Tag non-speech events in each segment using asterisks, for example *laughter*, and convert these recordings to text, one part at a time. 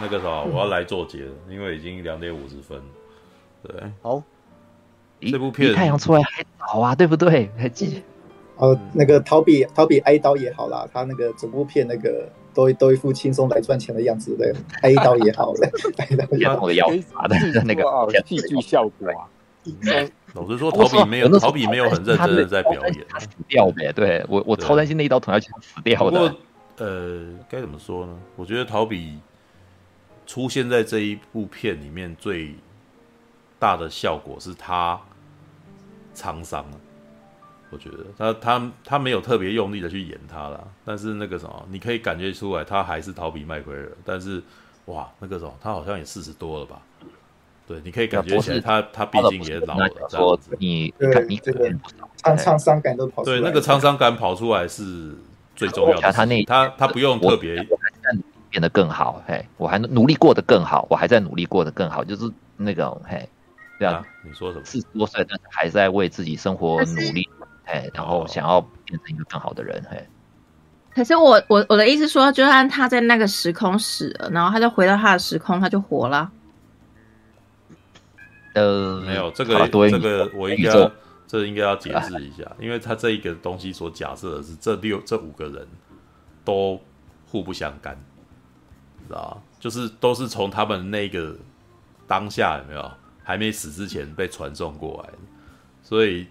那个啥，我要来做结了，嗯、因为已经两点五十分。对，好，这部片太阳出来还早啊，*laughs* 对不对？还记哦，那个逃避逃避挨刀也好啦，他那个整部片那个都都一副轻松来赚钱的样子，对，*laughs* 挨刀也好，*laughs* 挨刀也好，我的腰法的那个戏剧效果啊。老实说，逃避没有逃避没有很认真的在表演，他死掉呗。对我我超担心那一刀捅下去死掉的。呃，该怎么说呢？我觉得逃避出现在这一部片里面最大的效果是他沧桑了。我觉得他他他没有特别用力的去演他啦，但是那个什么，你可以感觉出来他还是逃避麦奎尔。但是哇，那个什么，他好像也四十多了吧？对，你可以感觉起来他他毕竟也老了。说你看你这个沧沧桑感都跑出来。对，那个沧桑感跑出来是。最重要的，他那他他不用特别变得更好，嘿，我还努力过得更好，我还在努力过得更好，就是那个嘿，这样、啊、你说什么？四十多岁，但是还在为自己生活努力，嘿，然后想要变成一个更好的人，嘿。可是我我我的意思说，就算他在那个时空死了，然后他就回到他的时空，他就活了。呃，没有这个这个我应该。这应该要解释一下，因为他这一个东西所假设的是这六这五个人都互不相干，知道？就是都是从他们那个当下有没有还没死之前被传送过来的，所以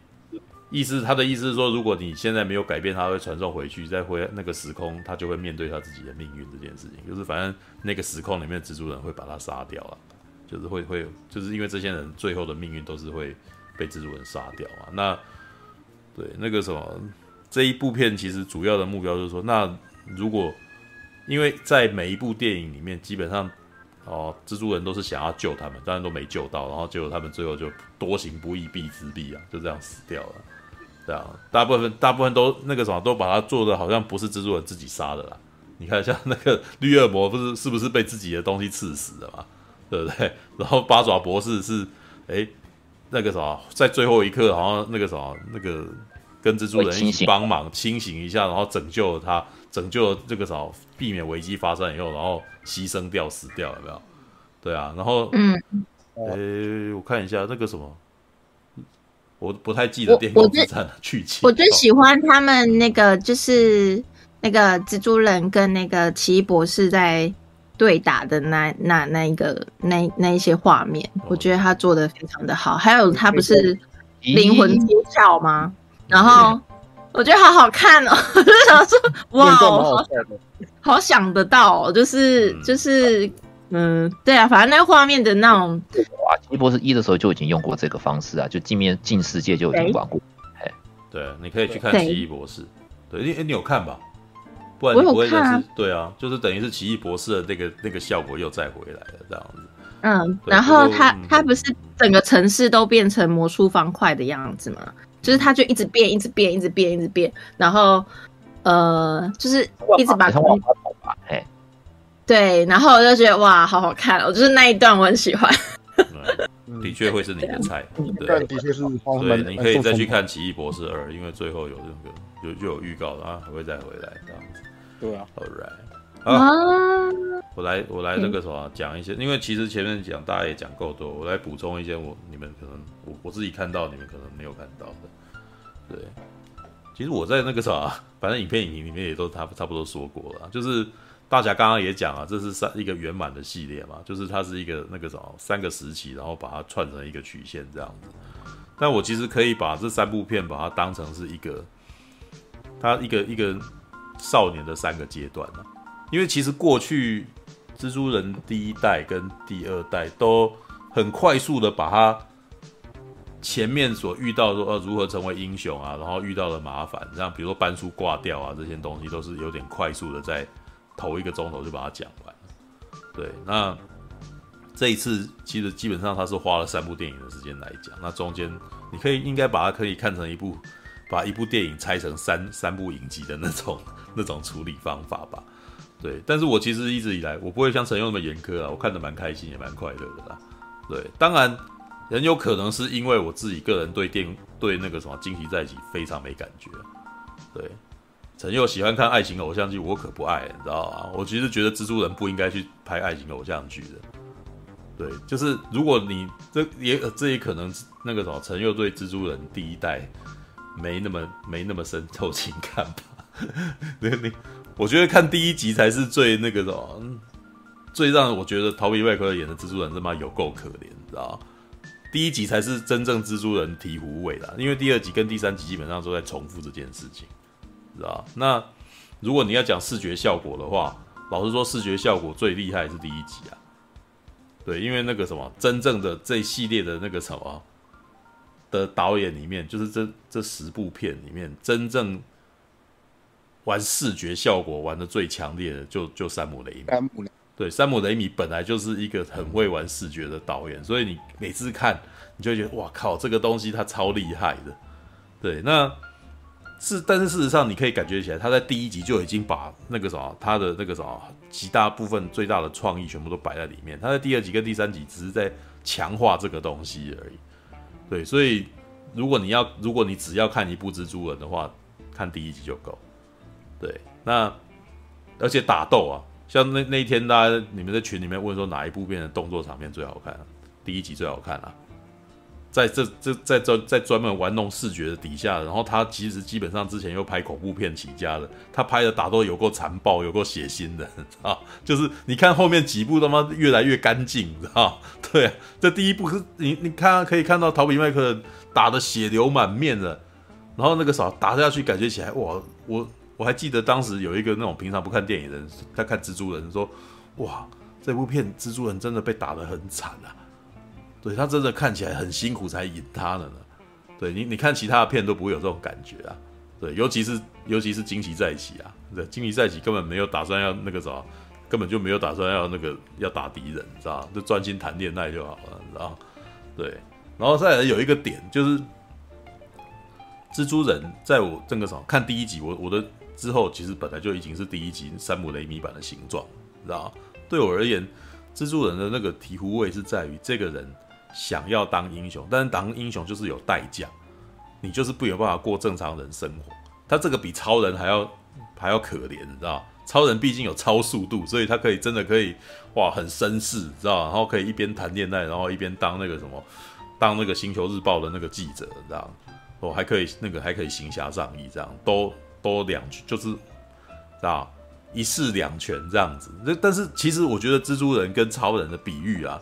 意思他的意思是说，如果你现在没有改变，他会传送回去，再回那个时空，他就会面对他自己的命运这件事情。就是反正那个时空里面的蜘蛛人会把他杀掉了，就是会会就是因为这些人最后的命运都是会。被蜘蛛人杀掉啊！那对那个什么，这一部片其实主要的目标就是说，那如果因为在每一部电影里面，基本上哦，蜘蛛人都是想要救他们，当然都没救到，然后结果他们最后就多行不义必自毙啊，就这样死掉了。这样大部分大部分都那个什么，都把他做的好像不是蜘蛛人自己杀的啦。你看，像那个绿恶魔不是是不是被自己的东西刺死的嘛？对不对？*laughs* 然后八爪博士是哎。那个什么，在最后一刻，好像那个什么，那个跟蜘蛛人一起帮忙清醒一下，然后拯救了他，拯救这个啥，避免危机发生以后，然后牺牲掉死掉，有没有？对啊，然后嗯，诶，我看一下那个什么，我不太记得电影之战的剧情。我最喜欢他们那个，就是那个蜘蛛人跟那个奇异博士在。对打的那那那一个那那一些画面，我觉得他做的非常的好。还有他不是灵魂出窍吗？然后我觉得好好看哦，*laughs* 我就想说哇，好好想得到，哦就是就是嗯，对啊，反正那个画面的那种，哇，奇异博士一的时候就已经用过这个方式啊，就镜面镜世界就已经玩过。哎，对，你可以去看奇异博士，对，哎，你有看吧？不然你不会认识，啊对啊，就是等于是奇异博士的那个那个效果又再回来了这样子。嗯，然后他他不是整个城市都变成魔术方块的样子吗？就是它就一直变，一直变，一直变，一直变，然后呃，就是一直把往跑吧，嘿，对，然后我就觉得哇，好好看哦，就是那一段我很喜欢。的确会是你的菜，*laughs* 对，的确是。对，你可以再去看《奇异博士二》，因为最后有那个有就有预告了啊，还会再回来这样子。对啊，All right，啊，我来我来那个什么讲一些，因为其实前面讲大家也讲够多，我来补充一些我你们可能我我自己看到你们可能没有看到的。对，其实我在那个什么，*laughs* 反正影片影评里面也都差差不多说过了，就是大家刚刚也讲啊，这是三一个圆满的系列嘛，就是它是一个那个什么三个时期，然后把它串成一个曲线这样子。但我其实可以把这三部片把它当成是一个，它一个一个。少年的三个阶段，因为其实过去蜘蛛人第一代跟第二代都很快速的把他前面所遇到说呃如何成为英雄啊，然后遇到的麻烦，像比如说班叔挂掉啊这些东西都是有点快速的在头一个钟头就把它讲完。对，那这一次其实基本上他是花了三部电影的时间来讲，那中间你可以应该把它可以看成一部把一部电影拆成三三部影集的那种。那种处理方法吧，对，但是我其实一直以来我不会像陈佑那么严苛啊，我看得蛮开心也蛮快乐的啦，对，当然很有可能是因为我自己个人对电对那个什么惊奇在一起非常没感觉，对，陈佑喜欢看爱情偶像剧，我可不爱，你知道吗？我其实觉得蜘蛛人不应该去拍爱情偶像剧的。对，就是如果你这也这也可能那个什么，陈佑对蜘蛛人第一代没那么没那么深 *laughs* 透情感吧？*laughs* 你你，我觉得看第一集才是最那个什么，最让我觉得陶比麦奎尔演的蜘蛛人他妈有够可怜，你知道？第一集才是真正蜘蛛人醍醐味的，因为第二集跟第三集基本上都在重复这件事情。知道，那如果你要讲视觉效果的话，老实说，视觉效果最厉害是第一集啊。对，因为那个什么，真正的这系列的那个什么的导演里面，就是这这十部片里面，真正玩视觉效果玩的最强烈的就，就就山姆雷米。山姆雷，对，山姆雷米本来就是一个很会玩视觉的导演，所以你每次看，你就觉得哇靠，这个东西他超厉害的。对，那。是，但是事实上，你可以感觉起来，他在第一集就已经把那个什么，他的那个什么，极大部分最大的创意全部都摆在里面。他在第二集跟第三集只是在强化这个东西而已。对，所以如果你要，如果你只要看一部蜘蛛人的话，看第一集就够。对，那而且打斗啊，像那那一天大家你们在群里面问说哪一部片的动作场面最好看？第一集最好看啊。在这这在这在专门玩弄视觉的底下，然后他其实基本上之前又拍恐怖片起家的，他拍的打斗有够残暴，有够血腥的啊！就是你看后面几部他妈越来越干净，知道？对，这第一部是你你看可以看到陶比麦克打的血流满面的，然后那个啥打下去感觉起来哇，我我还记得当时有一个那种平常不看电影的人，他看蜘蛛人说哇，这部片蜘蛛人真的被打得很惨啊。对，他真的看起来很辛苦才赢他的呢。对你，你看其他的片都不会有这种感觉啊。对，尤其是尤其是惊奇在一起啊，对，惊奇在一起根本没有打算要那个啥，根本就没有打算要那个要打敌人，知道就专心谈恋爱就好了，知道对，然后再来有一个点就是，蜘蛛人在我这个啥看第一集，我我的之后其实本来就已经是第一集山姆雷米版的形状，知道对我而言，蜘蛛人的那个醍醐味是在于这个人。想要当英雄，但是当英雄就是有代价，你就是不有办法过正常人生活。他这个比超人还要还要可怜，你知道？超人毕竟有超速度，所以他可以真的可以哇很绅士，知道？然后可以一边谈恋爱，然后一边当那个什么，当那个星球日报的那个记者，这样哦，还可以那个还可以行侠仗义，这样都多两就是知道一式两全这样子。那但是其实我觉得蜘蛛人跟超人的比喻啊。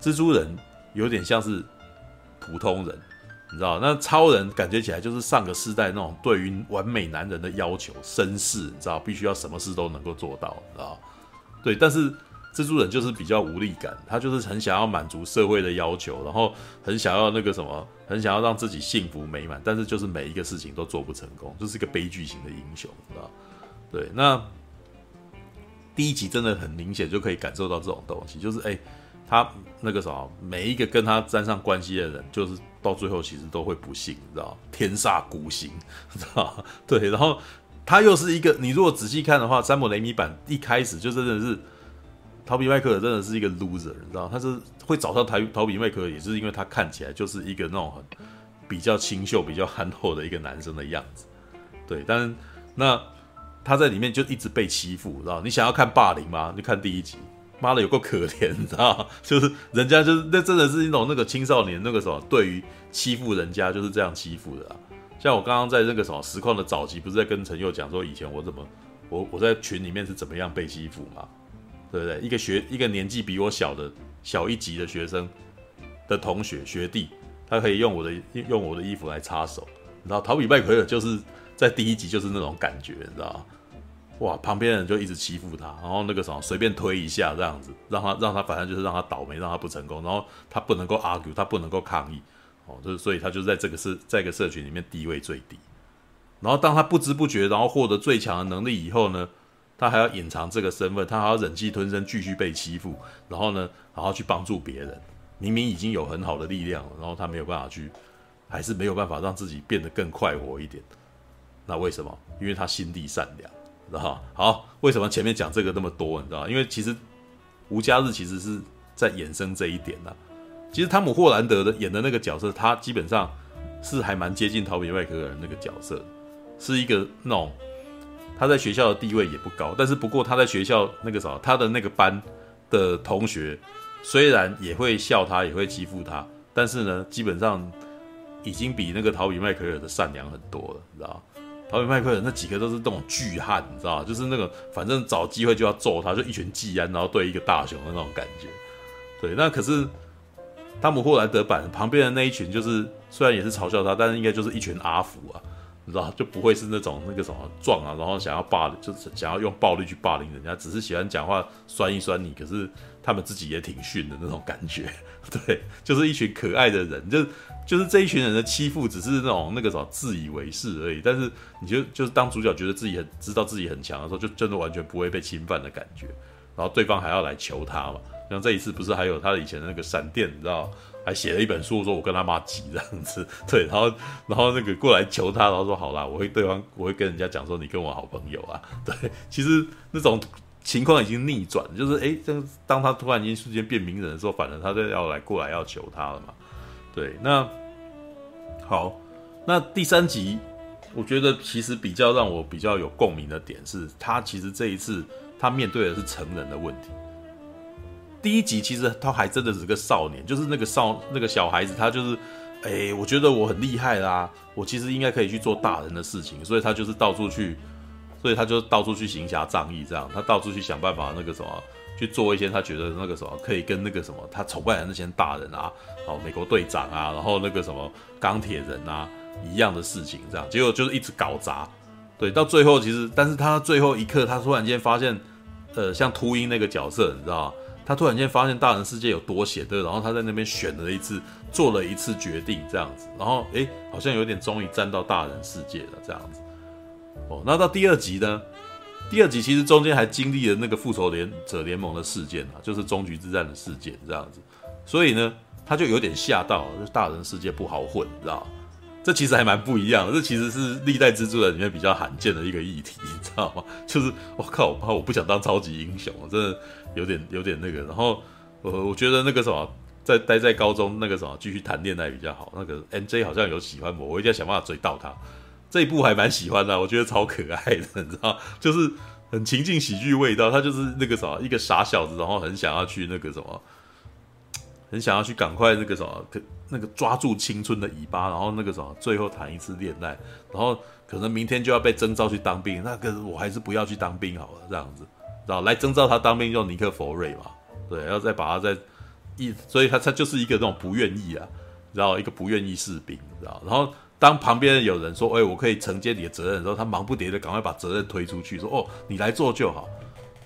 蜘蛛人有点像是普通人，你知道？那超人感觉起来就是上个世代那种对于完美男人的要求，绅士，你知道？必须要什么事都能够做到，你知道？对，但是蜘蛛人就是比较无力感，他就是很想要满足社会的要求，然后很想要那个什么，很想要让自己幸福美满，但是就是每一个事情都做不成功，就是一个悲剧型的英雄，你知道？对，那第一集真的很明显就可以感受到这种东西，就是哎。他那个什么，每一个跟他沾上关系的人，就是到最后其实都会不幸，你知道？天煞孤星，知道？*laughs* 对，然后他又是一个，你如果仔细看的话，山姆雷米版一开始就真的是，陶比麦克真的是一个 loser，你知道？他是会找上陶陶比麦克，也是因为他看起来就是一个那种很比较清秀、比较憨厚的一个男生的样子。对，但是那他在里面就一直被欺负，知道？你想要看霸凌吗？你看第一集。妈的，有够可怜，你知道？就是人家就是那真的是一种那个青少年那个什么，对于欺负人家就是这样欺负的。像我刚刚在那个什么实况的早期，不是在跟陈佑讲说以前我怎么我我在群里面是怎么样被欺负嘛？对不对？一个学一个年纪比我小的小一级的学生的同学学弟，他可以用我的用我的衣服来擦手，你知道？陶比麦奎尔就是在第一集就是那种感觉，你知道？哇，旁边人就一直欺负他，然后那个什么随便推一下这样子，让他让他反正就是让他倒霉，让他不成功，然后他不能够 argue，他不能够抗议，哦，就是所以他就在这个社在一个社群里面地位最低。然后当他不知不觉然后获得最强的能力以后呢，他还要隐藏这个身份，他还要忍气吞声继续被欺负，然后呢，然后去帮助别人，明明已经有很好的力量了，然后他没有办法去，还是没有办法让自己变得更快活一点。那为什么？因为他心地善良。知道好，为什么前面讲这个那么多？你知道因为其实吴家日其实是在衍生这一点的。其实汤姆·霍兰德的演的那个角色，他基本上是还蛮接近陶比·麦克尔那个角色，是一个那种他在学校的地位也不高，但是不过他在学校那个啥，他的那个班的同学虽然也会笑他，也会欺负他，但是呢，基本上已经比那个陶比麦奎尔的善良很多了，你知道。陶比麦克尔那几个都是那种巨汉，你知道，就是那个反正找机会就要揍他，就一群技安，然后对一个大雄的那种感觉。对，那可是汤姆·霍兰德版旁边的那一群，就是虽然也是嘲笑他，但是应该就是一群阿福啊，你知道，就不会是那种那个什么壮啊，然后想要霸，就是想要用暴力去霸凌人家，只是喜欢讲话酸一酸你，可是他们自己也挺逊的那种感觉。*laughs* 对，就是一群可爱的人，就。就是这一群人的欺负，只是那种那个什么自以为是而已。但是你就就是当主角，觉得自己很知道自己很强的时候，就真的完全不会被侵犯的感觉。然后对方还要来求他嘛？像这一次不是还有他以前的那个闪电，你知道，还写了一本书，说我跟他妈急这样子。对，然后然后那个过来求他，然后说好啦，我会对方我会跟人家讲说你跟我好朋友啊。对，其实那种情况已经逆转，就是诶，这当他突然间瞬间变名人的时候，反正他就要来过来要求他了嘛。对，那。好，那第三集，我觉得其实比较让我比较有共鸣的点是，他其实这一次他面对的是成人的问题。第一集其实他还真的是个少年，就是那个少那个小孩子，他就是，哎、我觉得我很厉害啦，我其实应该可以去做大人的事情，所以他就是到处去，所以他就到处去行侠仗义，这样，他到处去想办法那个什么。去做一些他觉得那个什么可以跟那个什么他崇拜的那些大人啊，哦，美国队长啊，然后那个什么钢铁人啊一样的事情，这样结果就是一直搞砸，对，到最后其实，但是他最后一刻，他突然间发现，呃，像秃鹰那个角色，你知道吗？他突然间发现大人世界有多险对，然后他在那边选了一次，做了一次决定，这样子，然后诶，好像有点终于站到大人世界了，这样子。哦，那到第二集呢？第二集其实中间还经历了那个复仇联者联盟的事件啊，就是终局之战的事件这样子，所以呢，他就有点吓到，就大人世界不好混，你知道？这其实还蛮不一样的，这其实是历代蜘蛛人里面比较罕见的一个议题，你知道吗？*laughs* 就是我靠，我怕我不想当超级英雄，真的有点有点那个。然后我我觉得那个什么，在待在高中那个什么继续谈恋爱比较好。那个 MJ 好像有喜欢我，我一定要想办法追到他。这一部还蛮喜欢的，我觉得超可爱的，你知道，就是很情境喜剧味道。他就是那个什么，一个傻小子，然后很想要去那个什么，很想要去赶快那个什么，可那个抓住青春的尾巴，然后那个什么，最后谈一次恋爱，然后可能明天就要被征召去当兵，那个我还是不要去当兵好了，这样子，知道来征召他当兵用尼克弗瑞嘛，对，要再把他再一，所以他他就是一个那种不愿意啊，然后一个不愿意士兵，知道，然后。当旁边有人说：“哎、我可以承接你的责任”的时候，他忙不迭的赶快把责任推出去，说：“哦，你来做就好。”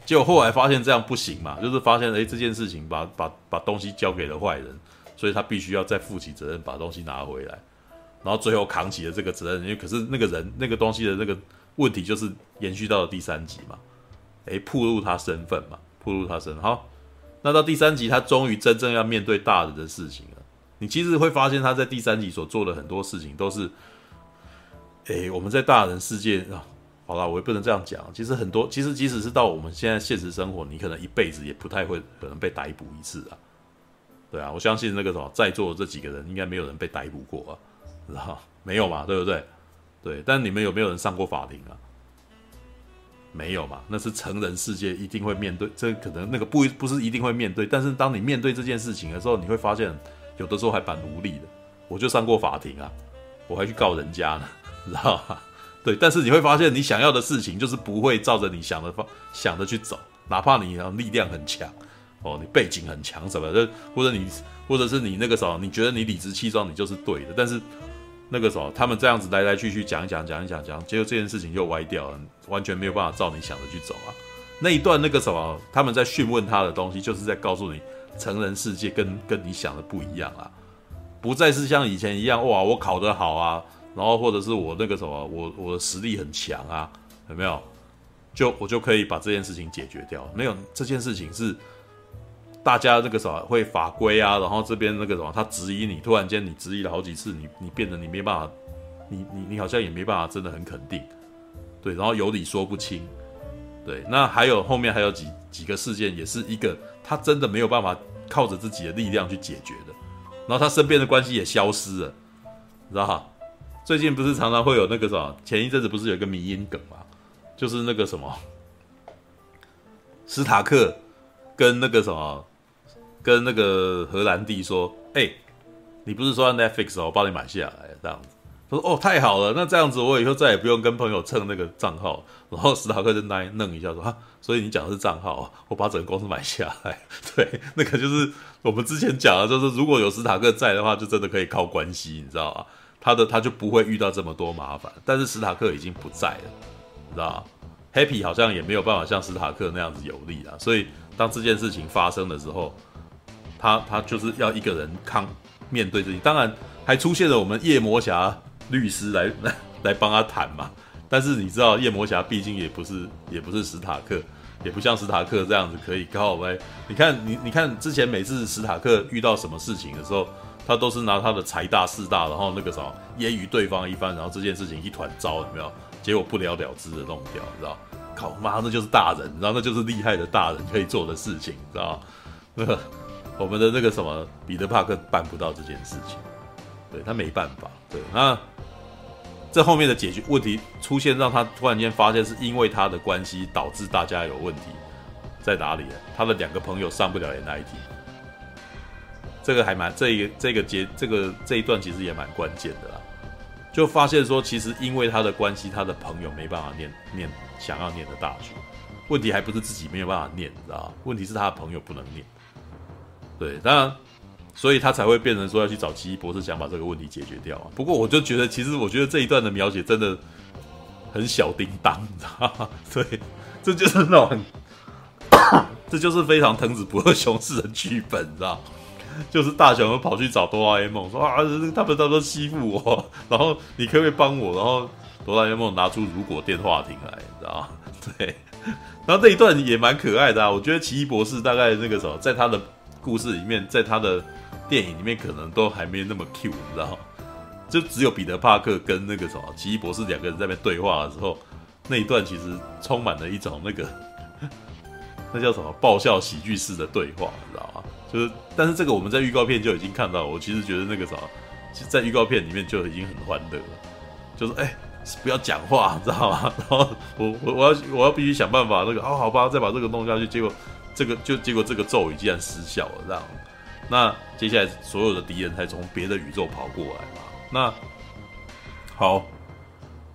结果后来发现这样不行嘛，就是发现哎、这件事情把把把东西交给了坏人，所以他必须要再负起责任，把东西拿回来，然后最后扛起了这个责任。因为可是那个人那个东西的那个问题就是延续到了第三集嘛，哎、欸，暴露他身份嘛，暴露他身份。好，那到第三集他终于真正要面对大人的事情了。你其实会发现，他在第三集所做的很多事情都是，诶，我们在大人世界啊，好了，我也不能这样讲。其实很多，其实即使是到我们现在现实生活，你可能一辈子也不太会可能被逮捕一次啊。对啊，我相信那个什么，在座的这几个人应该没有人被逮捕过啊，知 *laughs* 道没有嘛？对不对？对，但你们有没有人上过法庭啊？没有嘛？那是成人世界一定会面对，这可能那个不不是一定会面对，但是当你面对这件事情的时候，你会发现。有的时候还蛮无力的，我就上过法庭啊，我还去告人家呢，知道吗？对，但是你会发现，你想要的事情就是不会照着你想的方想的去走，哪怕你力量很强，哦，你背景很强什么的，或者你或者是你那个时候你觉得你理直气壮，你就是对的，但是那个时候他们这样子来来去去讲一讲讲一讲讲，结果这件事情又歪掉了，完全没有办法照你想的去走啊。那一段那个什么，他们在讯问他的东西，就是在告诉你。成人世界跟跟你想的不一样啊，不再是像以前一样哇，我考得好啊，然后或者是我那个什么，我我的实力很强啊，有没有？就我就可以把这件事情解决掉。没有，这件事情是大家那个什么会法规啊，然后这边那个什么他质疑你，突然间你质疑了好几次，你你变得你没办法，你你你好像也没办法真的很肯定，对，然后有理说不清，对，那还有后面还有几几个事件也是一个。他真的没有办法靠着自己的力量去解决的，然后他身边的关系也消失了，你知道哈？最近不是常常会有那个什么，前一阵子不是有一个迷因梗嘛，就是那个什么，斯塔克跟那个什么，跟那个荷兰弟说，哎、你不是说要 Netflix 哦，我帮你买下来这样子。他说哦，太好了，那这样子我以后再也不用跟朋友蹭那个账号。然后史塔克就那弄一下说啊，所以你讲的是账号，我把整个公司买下来。对，那个就是我们之前讲的，就是如果有史塔克在的话，就真的可以靠关系，你知道吧？他的他就不会遇到这么多麻烦。但是史塔克已经不在了，你知道吧？Happy 好像也没有办法像史塔克那样子有力了。所以当这件事情发生的时候，他他就是要一个人抗面对自己。当然还出现了我们夜魔侠。律师来来 *laughs* 来帮他谈嘛，但是你知道夜魔侠毕竟也不是也不是史塔克，也不像史塔克这样子可以靠歪。你看你你看之前每次史塔克遇到什么事情的时候，他都是拿他的财大势大，然后那个什么揶揄对方一番，然后这件事情一团糟，有没有？结果不了了之的弄掉，你知道？靠妈，那就是大人，然后那就是厉害的大人可以做的事情，你知道？那 *laughs* 个我们的那个什么彼得帕克办不到这件事情，对他没办法，对那。这后面的解决问题出现，让他突然间发现是因为他的关系导致大家有问题，在哪里？他的两个朋友上不了 NIT，这个还蛮这一个这个节这个这一段其实也蛮关键的啦。就发现说，其实因为他的关系，他的朋友没办法念念想要念的大学，问题还不是自己没有办法念，你知道吗？问题是他的朋友不能念。对，当然。所以他才会变成说要去找奇异博士，想把这个问题解决掉啊。不过我就觉得，其实我觉得这一段的描写真的很小叮当，你知道吗？*laughs* 对，这就是那种很，这就是非常藤子不二雄式的剧本，你知道？就是大雄跑去找哆啦 A 梦说啊，他们都都欺负我，然后你可不可以帮我？然后哆啦 A 梦拿出如果电话亭来，你知道吗？*laughs* 对，然后这一段也蛮可爱的啊。我觉得奇异博士大概那个时候在他的故事里面，在他的。电影里面可能都还没那么 Q，你知道吗？就只有彼得·帕克跟那个什么奇异博士两个人在那边对话的时候，那一段其实充满了一种那个 *laughs* 那叫什么爆笑喜剧式的对话，你知道吗？就是，但是这个我们在预告片就已经看到，我其实觉得那个什么，在预告片里面就已经很欢乐了，就是哎、不要讲话，知道吗？*laughs* 然后我我我要我要必须想办法那个哦，好吧，再把这个弄下去，结果这个就结果这个咒语竟然失效了，这样。那接下来所有的敌人才从别的宇宙跑过来嘛？那好，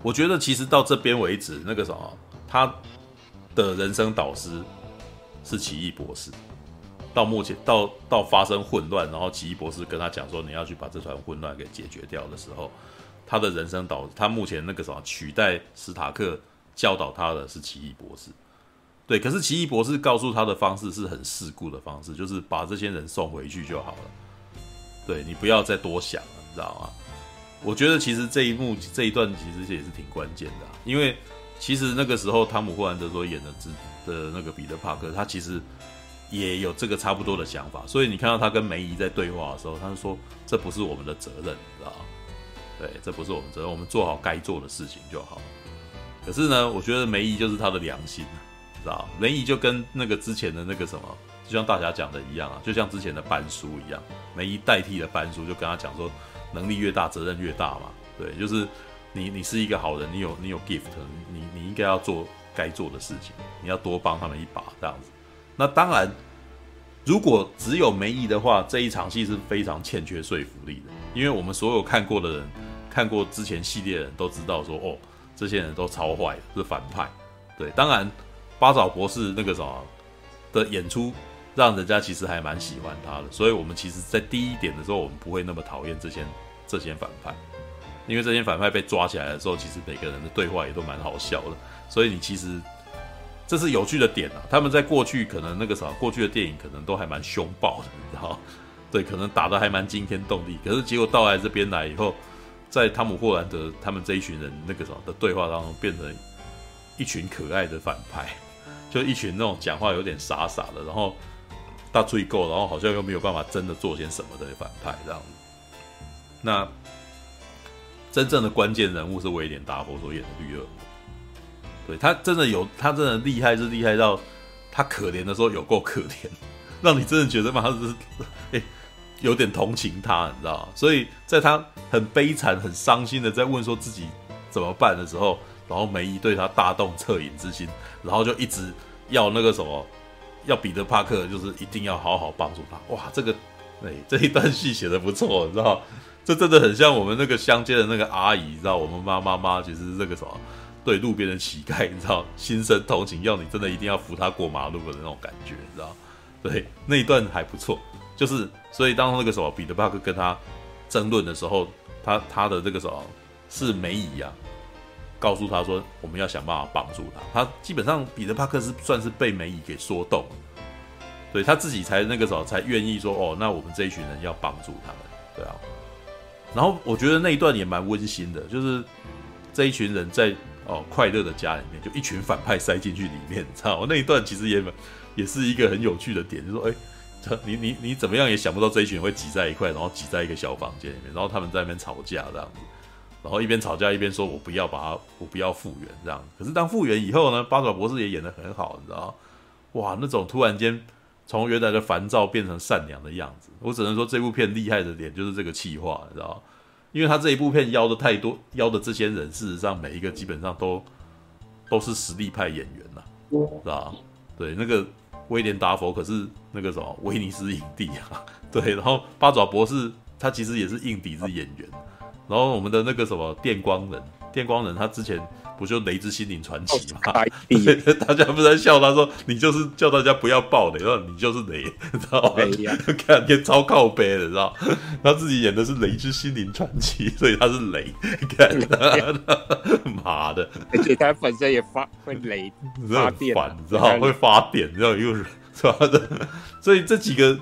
我觉得其实到这边为止，那个什么，他的人生导师是奇异博士。到目前，到到发生混乱，然后奇异博士跟他讲说，你要去把这团混乱给解决掉的时候，他的人生导，他目前那个什么取代史塔克教导他的是奇异博士。对，可是奇异博士告诉他的方式是很世故的方式，就是把这些人送回去就好了。对，你不要再多想了，你知道吗？我觉得其实这一幕这一段其实也是挺关键的，因为其实那个时候汤姆霍兰德所演的的那个彼得帕克，他其实也有这个差不多的想法。所以你看到他跟梅姨在对话的时候，他就说：“这不是我们的责任，你知道吗？对，这不是我们责任，我们做好该做的事情就好。”可是呢，我觉得梅姨就是他的良心。知道，梅姨就跟那个之前的那个什么，就像大侠讲的一样啊，就像之前的班叔一样，梅姨代替了班叔，就跟他讲说，能力越大，责任越大嘛。对，就是你你是一个好人，你有你有 gift，你你应该要做该做的事情，你要多帮他们一把这样子。那当然，如果只有梅姨的话，这一场戏是非常欠缺说服力的，因为我们所有看过的人，看过之前系列的人都知道说，哦，这些人都超坏，是反派。对，当然。八爪博士那个什么的演出，让人家其实还蛮喜欢他的，所以我们其实，在第一点的时候，我们不会那么讨厌这些这些反派，因为这些反派被抓起来的时候，其实每个人的对话也都蛮好笑的，所以你其实这是有趣的点啊。他们在过去可能那个啥，过去的电影可能都还蛮凶暴的，你知道？对，可能打得还蛮惊天动地，可是结果到来这边来以后，在汤姆霍兰德他们这一群人那个什么的对话当中，变成一群可爱的反派。就一群那种讲话有点傻傻的，然后大嘴够，然后好像又没有办法真的做些什么的反派这样子。那真正的关键人物是威廉达佛所演的绿恶魔，对，他真的有，他真的厉害，是厉害到他可怜的时候有够可怜，让你真的觉得嘛，他是哎，有点同情他，你知道？所以在他很悲惨、很伤心的在问说自己怎么办的时候，然后梅姨对他大动恻隐之心，然后就一直要那个什么，要彼得帕克就是一定要好好帮助他。哇，这个哎 *laughs* 这一段戏写的不错，你知道，这真的很像我们那个乡间的那个阿姨，你知道，我们妈妈妈其实这个什么。对路边的乞丐，你知道，心生同情，要你真的一定要扶他过马路的那种感觉，你知道？对，那一段还不错。就是，所以当那个什么彼得帕克跟他争论的时候，他他的这个什么是梅姨啊，告诉他说我们要想办法帮助他。他基本上彼得帕克是算是被梅姨给说动了，对他自己才那个时候才愿意说哦，那我们这一群人要帮助他们，对啊。然后我觉得那一段也蛮温馨的，就是这一群人在。哦，快乐的家里面就一群反派塞进去里面，你知道吗？那一段其实也也是一个很有趣的点，就是说，哎，你你你怎么样也想不到这一群人会挤在一块，然后挤在一个小房间里面，然后他们在那边吵架这样子，然后一边吵架一边说，我不要把它，我不要复原这样。可是当复原以后呢，八爪博士也演得很好，你知道？哇，那种突然间从原来的烦躁变成善良的样子，我只能说这部片厉害的点就是这个企划，你知道？因为他这一部片邀的太多，邀的这些人，事实上每一个基本上都都是实力派演员呐、啊，是吧？对，那个威廉达佛可是那个什么威尼斯影帝啊，对，然后八爪博士他其实也是硬底子演员，然后我们的那个什么电光人，电光人他之前。不就雷之心灵传奇吗？*laughs* 大家不是在笑他说，你就是叫大家不要爆雷，然后你就是雷，知道吗？看天超靠背的，知道？他自己演的是雷之心灵传奇，所以他是雷，看妈的！而且他本身也发会雷发电，你知道？会发电，知道？又是是吧？*laughs* 所以这几个，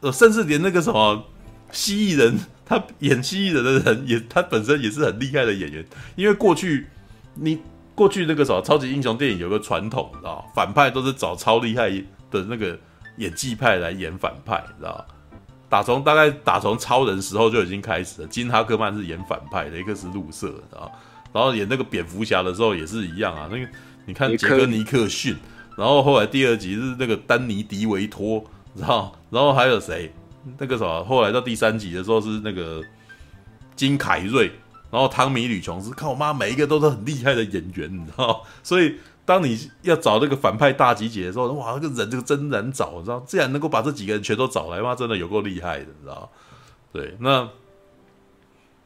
呃，甚至连那个什么蜥蜴人，他演蜥蜴人的人也，他本身也是很厉害的演员，因为过去。你过去那个什么超级英雄电影有个传统，知道反派都是找超厉害的那个演技派来演反派，知道打从大概打从超人时候就已经开始了。金哈克曼是演反派的，一个是陆瑟，知道然后演那个蝙蝠侠的时候也是一样啊。那个你看杰克尼克逊，然后后来第二集是那个丹尼迪维托，知道然后还有谁？那个什么？后来到第三集的时候是那个金凯瑞。然后汤米·吕琼斯，看我妈，每一个都是很厉害的演员，你知道？所以当你要找那个反派大集结的时候，哇，那个人这个真难找，你知道？既然能够把这几个人全都找来，妈真的有够厉害的，你知道？对，那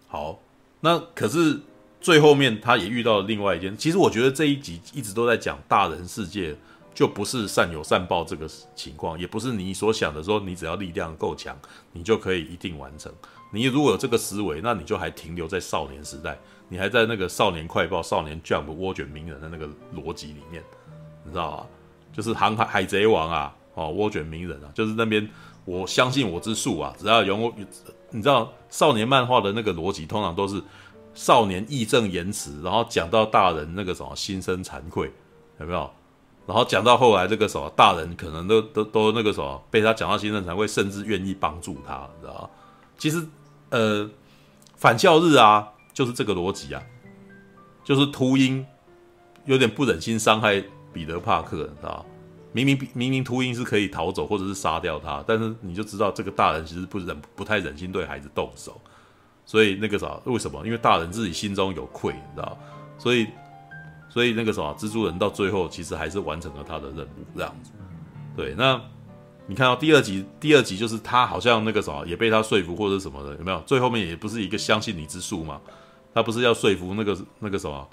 好，那可是最后面他也遇到了另外一件。其实我觉得这一集一直都在讲大人世界，就不是善有善报这个情况，也不是你所想的说，你只要力量够强，你就可以一定完成。你如果有这个思维，那你就还停留在少年时代，你还在那个少年快报、少年 Jump、涡卷鸣人的那个逻辑里面，你知道吗？就是航海海贼王啊，哦，涡卷鸣人啊，就是那边我相信我之术啊，只要有我，你知道少年漫画的那个逻辑，通常都是少年义正言辞，然后讲到大人那个什么心生惭愧，有没有？然后讲到后来这个什么大人可能都都都那个什么被他讲到心生惭愧，甚至愿意帮助他，你知道？其实，呃，反校日啊，就是这个逻辑啊，就是秃鹰有点不忍心伤害彼得帕克，你知道？明明明明秃鹰是可以逃走或者是杀掉他，但是你就知道这个大人其实不忍不太忍心对孩子动手，所以那个啥，为什么？因为大人自己心中有愧，你知道，所以所以那个什么，蜘蛛人到最后其实还是完成了他的任务，这样子，对，那。你看到第二集，第二集就是他好像那个什么也被他说服或者什么的，有没有？最后面也不是一个相信你之术吗？他不是要说服那个那个什么，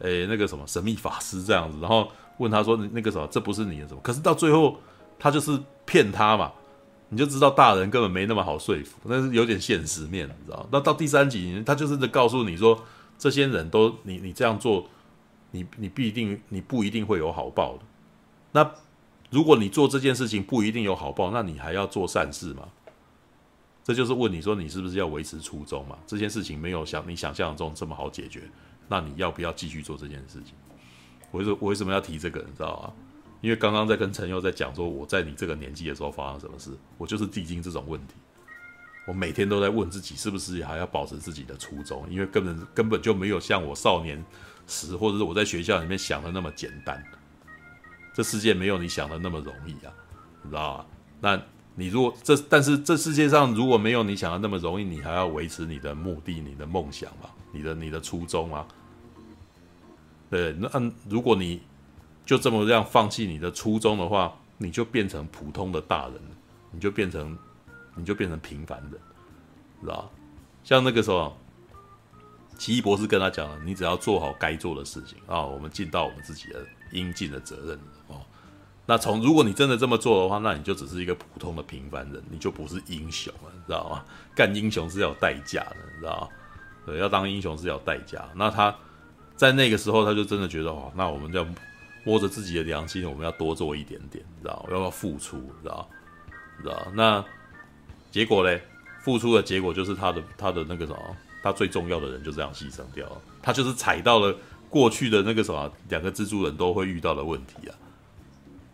诶，那个什么神秘法师这样子，然后问他说那个什么这不是你的什么？可是到最后他就是骗他嘛，你就知道大人根本没那么好说服，那是有点现实面，你知道？那到第三集他就是在告诉你说，这些人都你你这样做，你你必定你不一定会有好报的，那。如果你做这件事情不一定有好报，那你还要做善事吗？这就是问你说你是不是要维持初衷嘛？这件事情没有像你想象中这么好解决，那你要不要继续做这件事情？我为什我为什么要提这个？你知道吗？因为刚刚在跟陈佑在讲说我在你这个年纪的时候发生什么事，我就是历经这种问题，我每天都在问自己是不是还要保持自己的初衷，因为根本根本就没有像我少年时或者是我在学校里面想的那么简单。这世界没有你想的那么容易啊，你知道吗？那你如果这，但是这世界上如果没有你想的那么容易，你还要维持你的目的、你的梦想嘛，你的你的初衷嘛。对，那如果你就这么样放弃你的初衷的话，你就变成普通的大人，你就变成你就变成平凡人，知道？像那个时候，奇异博士跟他讲了，你只要做好该做的事情啊，我们尽到我们自己的应尽的责任哦。那从如果你真的这么做的话，那你就只是一个普通的平凡人，你就不是英雄了，你知道吗？*laughs* 干英雄是要有代价的，你知道吗？对，要当英雄是要有代价。那他在那个时候，他就真的觉得哦，那我们要摸着自己的良心，我们要多做一点点，你知道吗？要不要付出，你知道？你知道？那结果嘞？付出的结果就是他的他的那个什么，他最重要的人就这样牺牲掉了。他就是踩到了过去的那个什么，两个蜘蛛人都会遇到的问题啊。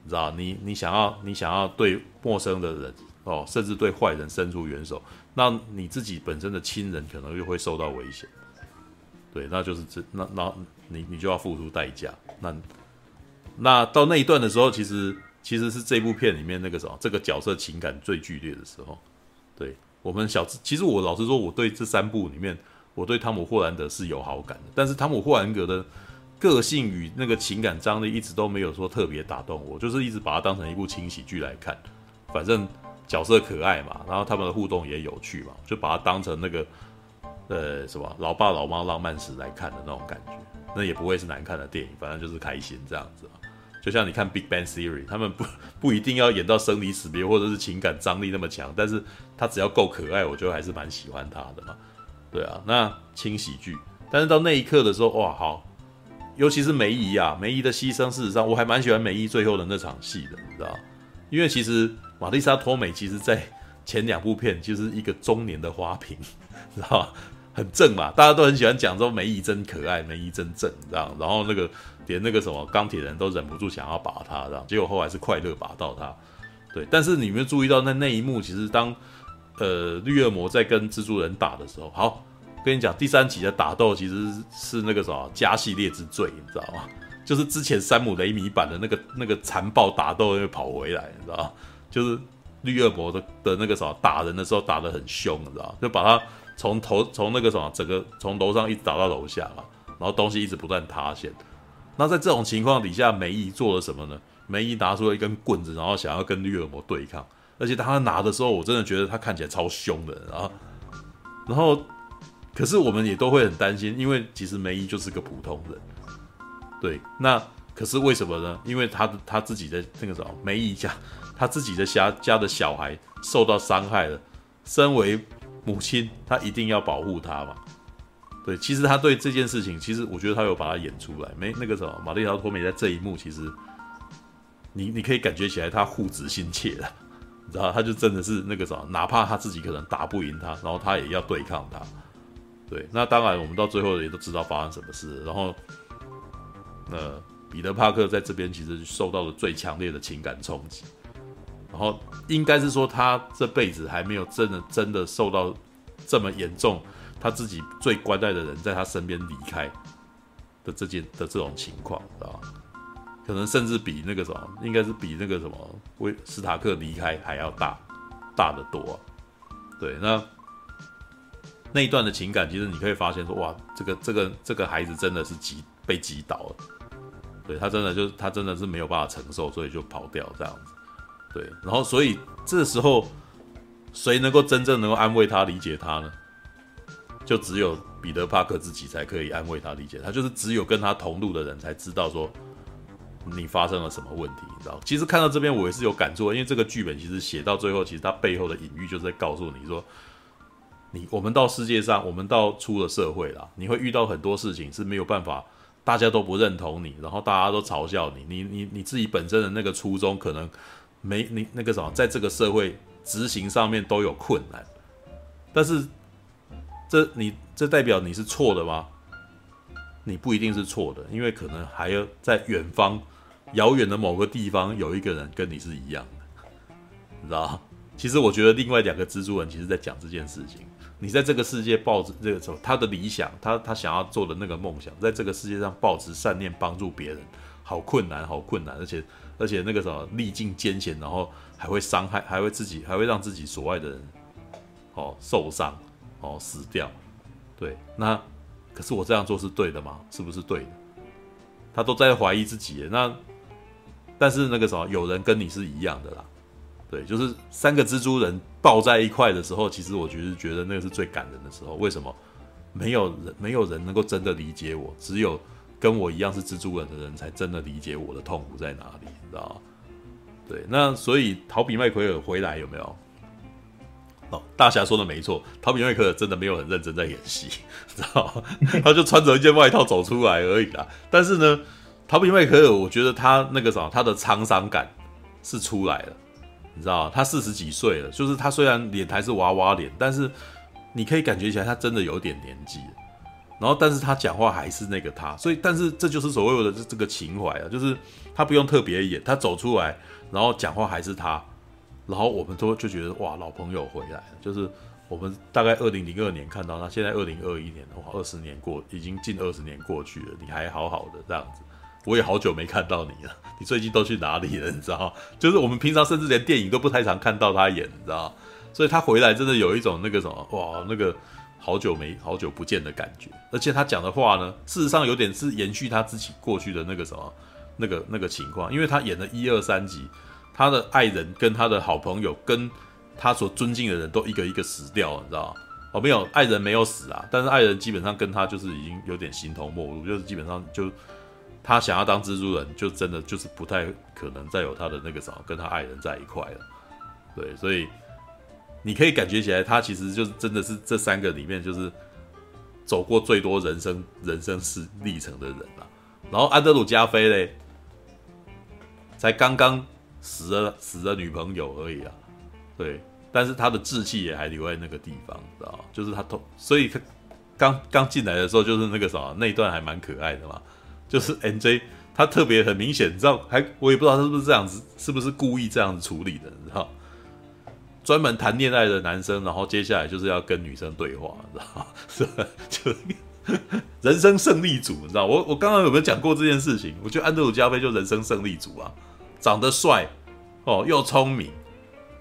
你知道你你想要你想要对陌生的人哦，甚至对坏人伸出援手，那你自己本身的亲人可能又会受到危险。对，那就是这那那你你就要付出代价。那那到那一段的时候，其实其实是这部片里面那个什么这个角色情感最剧烈的时候。对我们小其实我老实说，我对这三部里面，我对汤姆霍兰德是有好感的，但是汤姆霍兰德的。个性与那个情感张力一直都没有说特别打动我，就是一直把它当成一部轻喜剧来看，反正角色可爱嘛，然后他们的互动也有趣嘛，就把它当成那个呃什么老爸老妈浪漫史来看的那种感觉，那也不会是难看的电影，反正就是开心这样子。就像你看《Big Bang Theory》，他们不不一定要演到生离死别或者是情感张力那么强，但是他只要够可爱，我就还是蛮喜欢他的嘛。对啊，那轻喜剧，但是到那一刻的时候，哇，好。尤其是梅姨啊，梅姨的牺牲，事实上我还蛮喜欢梅姨最后的那场戏的，你知道？因为其实玛丽莎托美其实在前两部片就是一个中年的花瓶，知道很正嘛，大家都很喜欢讲说梅姨真可爱，梅姨真正，这样。然后那个连那个什么钢铁人都忍不住想要把她，这样。结果后来是快乐拔到她，对。但是你们注意到那那一幕，其实当呃绿恶魔在跟蜘蛛人打的时候，好。跟你讲，第三集的打斗其实是那个什么加系列之最，你知道吗？就是之前山姆雷米版的那个那个残暴打斗又跑回来，你知道吗？就是绿恶魔的的那个什么打人的时候打得很凶，你知道吗？就把他从头从那个什么整个从楼上一直打到楼下嘛，然后东西一直不断塌陷。那在这种情况底下，梅姨做了什么呢？梅姨拿出了一根棍子，然后想要跟绿恶魔对抗，而且他拿的时候，我真的觉得他看起来超凶的，然后然后。可是我们也都会很担心，因为其实梅姨就是个普通人，对。那可是为什么呢？因为他他自己的那个什么梅姨家，他自己的家家的小孩受到伤害了，身为母亲，他一定要保护他嘛。对，其实他对这件事情，其实我觉得他有把它演出来。没那个什么玛丽莎托梅在这一幕，其实你你可以感觉起来他护子心切的，你知道，他就真的是那个什么，哪怕他自己可能打不赢他，然后他也要对抗他。对，那当然，我们到最后也都知道发生什么事。然后，呃，彼得·帕克在这边其实受到了最强烈的情感冲击。然后，应该是说他这辈子还没有真的真的受到这么严重，他自己最关爱的人在他身边离开的这件的这种情况，知道？可能甚至比那个什么，应该是比那个什么威斯塔克离开还要大，大得多。对，那。那一段的情感，其实你可以发现说，哇，这个这个这个孩子真的是击被击倒了，对，他真的就是他真的是没有办法承受，所以就跑掉这样子，对，然后所以这时候谁能够真正能够安慰他、理解他呢？就只有彼得·帕克自己才可以安慰他、理解他，就是只有跟他同路的人才知道说你发生了什么问题，你知道？其实看到这边我也是有感触，因为这个剧本其实写到最后，其实它背后的隐喻就是在告诉你说。你我们到世界上，我们到出了社会了，你会遇到很多事情是没有办法，大家都不认同你，然后大家都嘲笑你，你你你自己本身的那个初衷可能没你那个什么，在这个社会执行上面都有困难，但是这你这代表你是错的吗？你不一定是错的，因为可能还有在远方遥远的某个地方有一个人跟你是一样的，你知道？其实我觉得另外两个蜘蛛人其实在讲这件事情。你在这个世界抱着这个时候，他的理想，他他想要做的那个梦想，在这个世界上抱持善念，帮助别人，好困难，好困难，而且而且那个什么历尽艰险，然后还会伤害，还会自己还会让自己所爱的人哦受伤哦死掉，对，那可是我这样做是对的吗？是不是对的？他都在怀疑自己，那但是那个什么，有人跟你是一样的啦，对，就是三个蜘蛛人抱在一块的时候，其实我觉得觉得那个是最感人的时候。为什么？没有人没有人能够真的理解我，只有跟我一样是蜘蛛人的人才真的理解我的痛苦在哪里，啊？对，那所以陶比麦奎尔回来有没有？哦，大侠说的没错，陶比麦奎尔真的没有很认真在演戏，*laughs* 知道吗？他就穿着一件外套走出来而已啦。但是呢，陶比麦奎尔，我觉得他那个什么，他的沧桑感是出来了，你知道吗？他四十几岁了，就是他虽然脸还是娃娃脸，但是你可以感觉起来他真的有点年纪。然后，但是他讲话还是那个他，所以，但是这就是所谓的这个情怀啊，就是他不用特别演，他走出来，然后讲话还是他。然后我们都就觉得哇，老朋友回来了。就是我们大概二零零二年看到他，现在二零二一年的话，二十年过，已经近二十年过去了，你还好好的这样子。我也好久没看到你了，你最近都去哪里了？你知道？就是我们平常甚至连电影都不太常看到他演，你知道？所以他回来真的有一种那个什么哇，那个好久没好久不见的感觉。而且他讲的话呢，事实上有点是延续他自己过去的那个什么那个那个情况，因为他演了一二三集。他的爱人跟他的好朋友跟他所尊敬的人都一个一个死掉了，你知道吗？哦，没有，爱人没有死啊，但是爱人基本上跟他就是已经有点形同陌路，就是基本上就他想要当蜘蛛人，就真的就是不太可能再有他的那个什么跟他爱人在一块了。对，所以你可以感觉起来，他其实就是真的是这三个里面就是走过最多人生人生史历程的人了。然后安德鲁加菲嘞，才刚刚。死了死了女朋友而已啊，对，但是他的志气也还留在那个地方，知道就是他偷，所以他刚刚进来的时候就是那个什么那一段还蛮可爱的嘛，就是 NJ 他特别很明显，你知道，还我也不知道他是不是这样子，是不是故意这样子处理的，你知道，专门谈恋爱的男生，然后接下来就是要跟女生对话，你知道？*laughs* 就人生胜利组，你知道，我我刚刚有没有讲过这件事情？我觉得安德鲁加菲就人生胜利组啊。长得帅，哦，又聪明，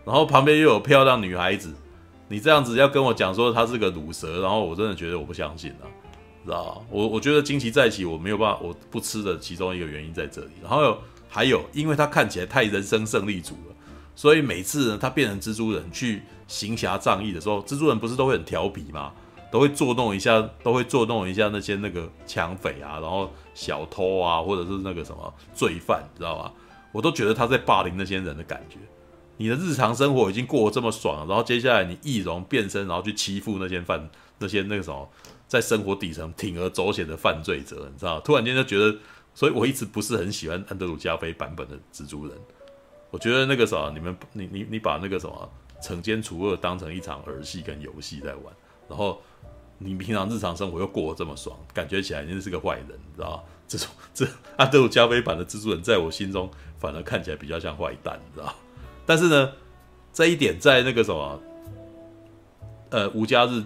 然后旁边又有漂亮女孩子，你这样子要跟我讲说他是个乳蛇，然后我真的觉得我不相信了，知道吗？我我觉得惊奇在一起我没有办法，我不吃的其中一个原因在这里。然后还有，因为他看起来太人生胜利组了，所以每次呢他变成蜘蛛人去行侠仗义的时候，蜘蛛人不是都会很调皮吗？都会作弄一下，都会作弄一下那些那个抢匪啊，然后小偷啊，或者是那个什么罪犯，知道吗？我都觉得他在霸凌那些人的感觉。你的日常生活已经过得这么爽了，然后接下来你易容变身，然后去欺负那些犯那些那个什么，在生活底层铤而走险的犯罪者，你知道？突然间就觉得，所以我一直不是很喜欢安德鲁加菲版本的蜘蛛人。我觉得那个什么，你们你你你把那个什么惩奸除恶当成一场儿戏跟游戏在玩，然后你平常日常生活又过得这么爽，感觉起来你是个坏人，你知道？这种这安德鲁加菲版的蜘蛛人，在我心中。反而看起来比较像坏蛋，你知道？但是呢，这一点在那个什么，呃，无家日，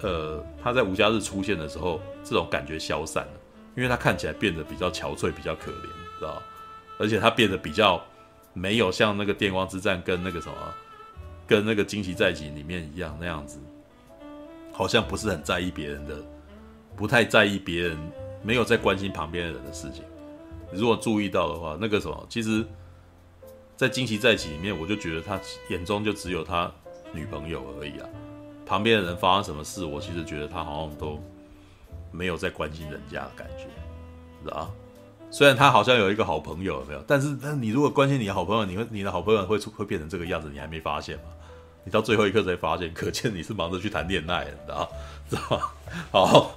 呃，他在无家日出现的时候，这种感觉消散了，因为他看起来变得比较憔悴，比较可怜，知道？而且他变得比较没有像那个电光之战跟那个什么，跟那个惊奇再起里面一样那样子，好像不是很在意别人的，不太在意别人，没有在关心旁边的人的事情。如果注意到的话，那个什么，其实，在惊奇在一起里面，我就觉得他眼中就只有他女朋友而已啊。旁边的人发生什么事，我其实觉得他好像都没有在关心人家的感觉，是吧？虽然他好像有一个好朋友，有没有？但是，但你如果关心你的好朋友，你会你的好朋友会会变成这个样子，你还没发现吗？你到最后一刻才发现，可见你是忙着去谈恋爱，知道知道吗？好，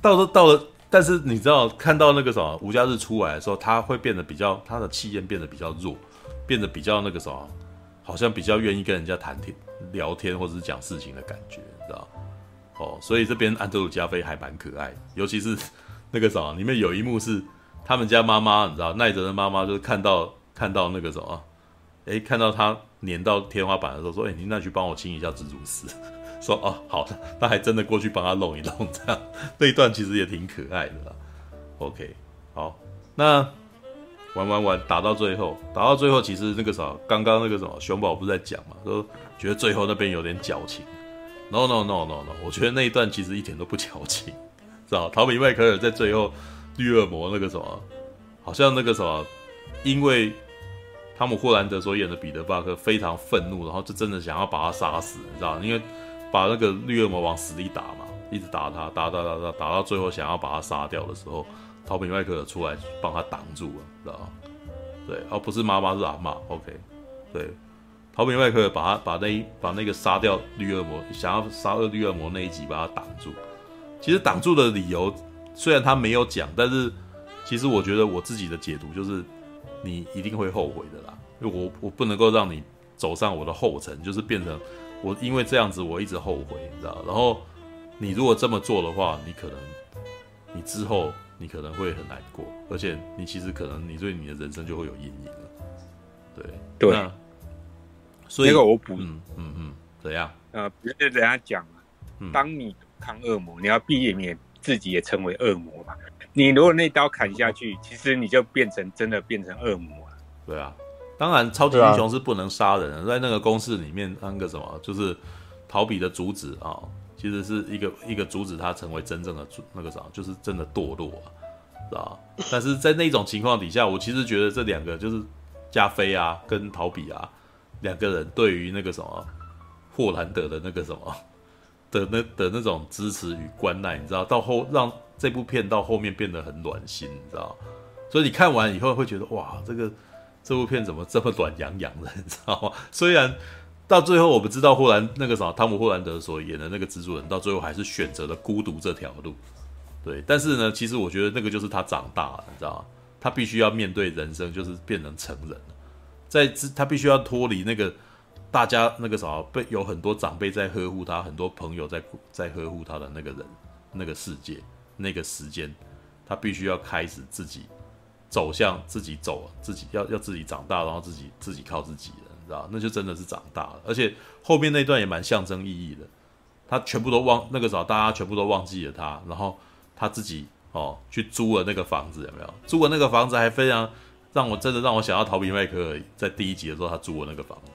到了到了。但是你知道，看到那个什么无家日出来的时候，他会变得比较，他的气焰变得比较弱，变得比较那个什么，好像比较愿意跟人家谈天、聊天或者是讲事情的感觉，你知道？哦，所以这边安德鲁加菲还蛮可爱，尤其是那个什么，里面有一幕是他们家妈妈，你知道，奈德的妈妈就是看到看到那个什么，诶，看到他粘到天花板的时候，说：“诶，你那去帮我清一下蜘蛛丝。”说哦，好的，他还真的过去帮他弄一弄，这样 *laughs* 那一段其实也挺可爱的啦。OK，好，那玩玩玩，打到最后，打到最后，其实那个啥，刚刚那个什么熊宝不是在讲嘛，说觉得最后那边有点矫情。No no no no no，我觉得那一段其实一点都不矫情，知道？陶比麦克尔在最后绿恶魔那个什么，好像那个什么，因为汤姆霍兰德所演的彼得巴克非常愤怒，然后就真的想要把他杀死，你知道？因为把那个绿恶魔往死里打嘛，一直打他，打打打打打到最后想要把他杀掉的时候，陶比麦克出来帮他挡住了，知道？对，而不是妈妈是阿嬷，OK，对。陶比麦克尔把他把那把那个杀掉绿恶魔，想要杀掉绿恶魔那一集把他挡住。其实挡住的理由虽然他没有讲，但是其实我觉得我自己的解读就是，你一定会后悔的啦。因为我我不能够让你走上我的后尘，就是变成我因为这样子我一直后悔，你知道？然后你如果这么做的话，你可能你之后你可能会很难过，而且你其实可能你对你的人生就会有阴影了。对对。所以那个我补，嗯嗯嗯，怎样？呃，不是人家讲啊，当你抗恶魔，你要避免自己也成为恶魔嘛。你如果那刀砍下去，其实你就变成真的变成恶魔了。对啊，当然超级英雄是不能杀人的，在那个公式里面，那个什么就是逃避的阻止啊，其实是一个一个阻止他成为真正的主那个啥，就是真的堕落啊，是吧？但是在那种情况底下，我其实觉得这两个就是加菲啊跟逃避啊。两个人对于那个什么霍兰德的那个什么的那的那种支持与关爱，你知道，到后让这部片到后面变得很暖心，你知道，所以你看完以后会觉得哇，这个这部片怎么这么暖洋洋的，*laughs* 你知道吗？虽然到最后我们知道霍兰那个什么汤姆霍兰德所演的那个蜘蛛人，到最后还是选择了孤独这条路，对，但是呢，其实我觉得那个就是他长大了，你知道吗？他必须要面对人生，就是变成成人了。在他必须要脱离那个大家那个啥，被有很多长辈在呵护他，很多朋友在在呵护他的那个人，那个世界，那个时间，他必须要开始自己走向自己走，自己要要自己长大，然后自己自己靠自己了，你知道？那就真的是长大了。而且后面那段也蛮象征意义的，他全部都忘那个时候，大家全部都忘记了他，然后他自己哦去租了那个房子，有没有？租了那个房子还非常。让我真的让我想要逃避麦克尔，在第一集的时候，他租了那个房子。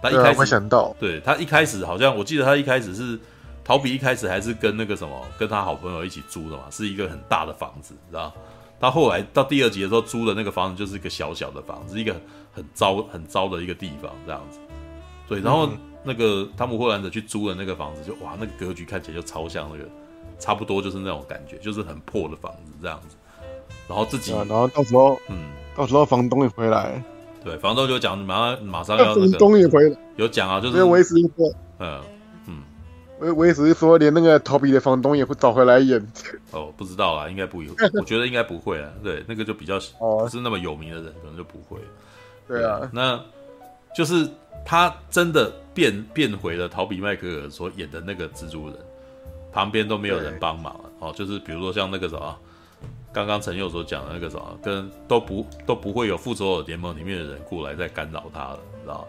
他一开始，没想到，对他一开始好像，我记得他一开始是逃避，一开始还是跟那个什么，跟他好朋友一起租的嘛，是一个很大的房子，知道？他后来到第二集的时候租的那个房子，就是一个小小的房子，一个很糟很糟的一个地方，这样子。对，然后那个汤姆霍兰德去租的那个房子就，就哇，那个格局看起来就超像那个，差不多就是那种感觉，就是很破的房子这样子。然后自己，然后到时候，嗯，到时候房东也回来，对，房东就讲马上马上要、那个，房东也回来，有讲啊，就是因为维斯说，嗯嗯，维维斯说连那个逃避的房东也会找回来演，*laughs* 哦，不知道啦，应该不，*laughs* 我觉得应该不会啊，对，那个就比较不是那么有名的人，可能就不会，对啊，那就是他真的变变回了逃避麦克尔所演的那个蜘蛛人，旁边都没有人帮忙了，哦，就是比如说像那个什么。刚刚陈佑所讲的那个什么，跟都不都不会有复仇者联盟里面的人过来再干扰他了，知道？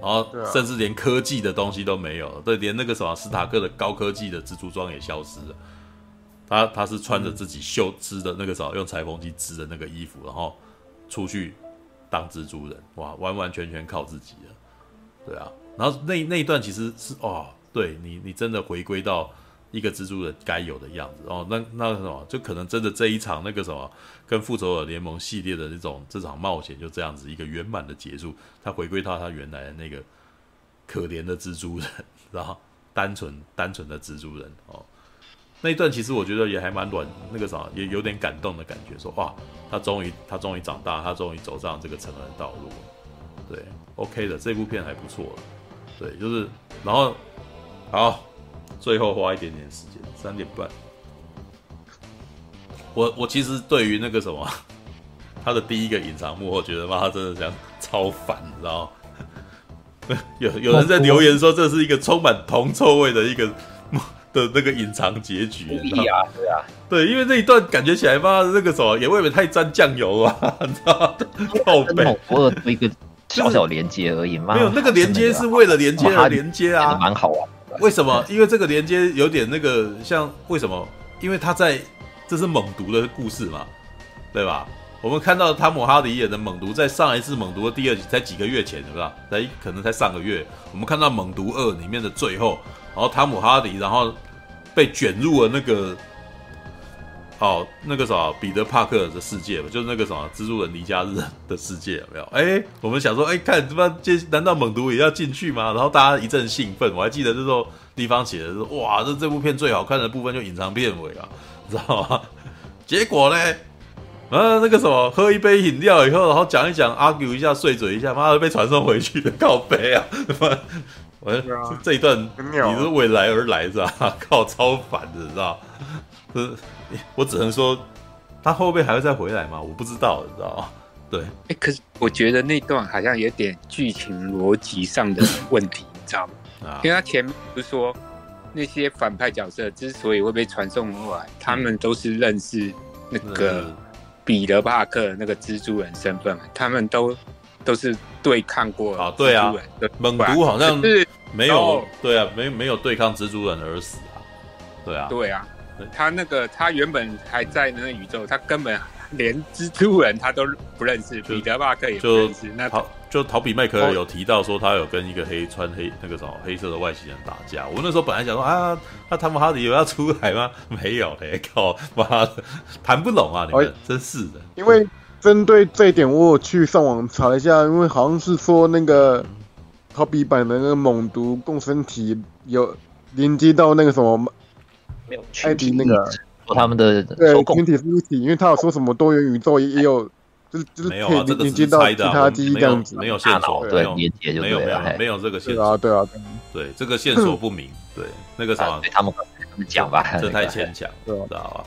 然后甚至连科技的东西都没有了，对，连那个什么斯塔克的高科技的蜘蛛装也消失了。他他是穿着自己绣织的那个什么，用裁缝机织的那个衣服，然后出去当蜘蛛人，哇，完完全全靠自己了，对啊。然后那那一段其实是哦，对你你真的回归到。一个蜘蛛人该有的样子。哦，那那什么，就可能真的这一场那个什么，跟复仇者联盟系列的这种这场冒险就这样子一个圆满的结束，他回归到他原来的那个可怜的蜘蛛人，然后单纯 *laughs* 单纯的蜘蛛人。哦，那一段其实我觉得也还蛮暖，那个啥也有点感动的感觉，说哇，他终于他终于长大，他终于走上这个成人道路，对，OK 的，这部片还不错，对，就是然后好。最后花一点点时间，三点半。我我其实对于那个什么，他的第一个隐藏幕后，我觉得妈他真的这样超烦，你知道吗？*laughs* 有有人在留言说，这是一个充满铜臭味的一个的那个隐藏结局。对啊，对啊，对，因为那一段感觉起来，妈的那个什么也未免太沾酱油了，*laughs* 你知道吗？靠背，我有一个小小连接而已嘛。没有那个连接是为了连接而连接啊，蛮好玩。为什么？因为这个连接有点那个像为什么？因为他在这是猛毒的故事嘛，对吧？我们看到汤姆哈迪演的猛毒，在上一次猛毒的第二集才几个月前，对吧？才可能才上个月，我们看到猛毒二里面的最后，然后汤姆哈迪然后被卷入了那个。哦，那个什么彼得帕克的世界吧，就是那个什么蜘蛛人离家日的世界有没有？哎，我们想说，哎，看他妈这难道猛毒也要进去吗？然后大家一阵兴奋，我还记得这时候地方写的是，哇，这这部片最好看的部分就隐藏片尾啊，你知道吗？结果呢，啊，那个什么，喝一杯饮料以后，然后讲一讲，argue 一下，碎嘴一下，妈的被传送回去的，靠北啊！我 *laughs* 这一段你是为来而来是吧？*laughs* 靠，超烦的，你知道？是。*laughs* *laughs* 我只能说，他后面还会再回来吗？我不知道，你知道吗？对，哎、欸，可是我觉得那段好像有点剧情逻辑上的问题，你知道吗？啊，因为他前面不是说那些反派角色之所以会被传送过来，他们都是认识那个彼得·帕克那个蜘蛛人身份，他们都都是对抗过啊，对啊，猛毒好像是没有，对啊，没没有对抗蜘蛛人而死啊，对啊，对啊。他那个，他原本还在那个宇宙，他根本连蜘蛛人他都不认识，彼得帕克也不认识。那陶就陶比麦克有提到说，他有跟一个黑穿黑那个什么黑色的外星人打架。我那时候本来想说啊，那汤姆哈迪有要出来吗？没有嘞，靠妈的，谈不拢啊！你们真是的。因为针对这一点，我有去上网查一下，因为好像是说那个陶比版的那个猛毒共生体有连接到那个什么。没有艾迪那个他们的对群体是一体，因为他有说什么多元宇宙也有，就是就是可以连接到其他记忆这样子，没有线索，对连接就没有没有没有这个线索，对啊对这个线索 *laughs* 不明，对那个什么他们讲吧，这太牵强，知道吧？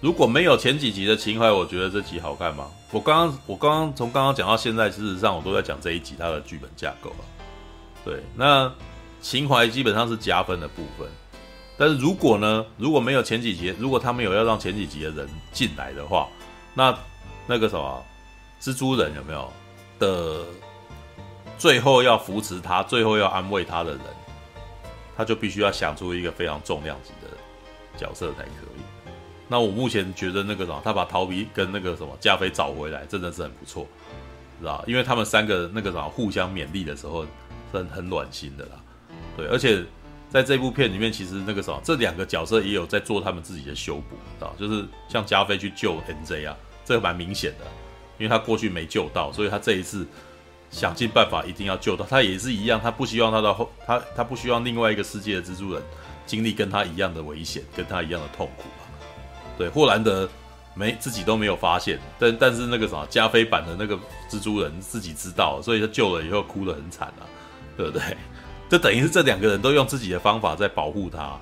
如果没有前几集的情怀，我觉得这集好看吗？我刚刚我刚刚从刚刚讲到现在，事实上我都在讲这一集它的剧本架构啊。对，那情怀基本上是加分的部分。但是如果呢？如果没有前几集，如果他没有要让前几集的人进来的话，那那个什么蜘蛛人有没有的最后要扶持他、最后要安慰他的人，他就必须要想出一个非常重量级的角色才可以。那我目前觉得那个什么，他把陶皮跟那个什么加菲找回来，真的是很不错，知道？因为他们三个那个什么互相勉励的时候，是很很暖心的啦。对，而且。在这部片里面，其实那个什么，这两个角色也有在做他们自己的修补，啊，就是像加菲去救 NJ 啊，这个蛮明显的，因为他过去没救到，所以他这一次想尽办法一定要救到。他也是一样，他不希望他的后，他他不希望另外一个世界的蜘蛛人经历跟他一样的危险，跟他一样的痛苦啊。对，霍兰德没自己都没有发现，但但是那个什么加菲版的那个蜘蛛人自己知道，所以他救了以后哭得很惨啊，对不对？就等于是这两个人都用自己的方法在保护他，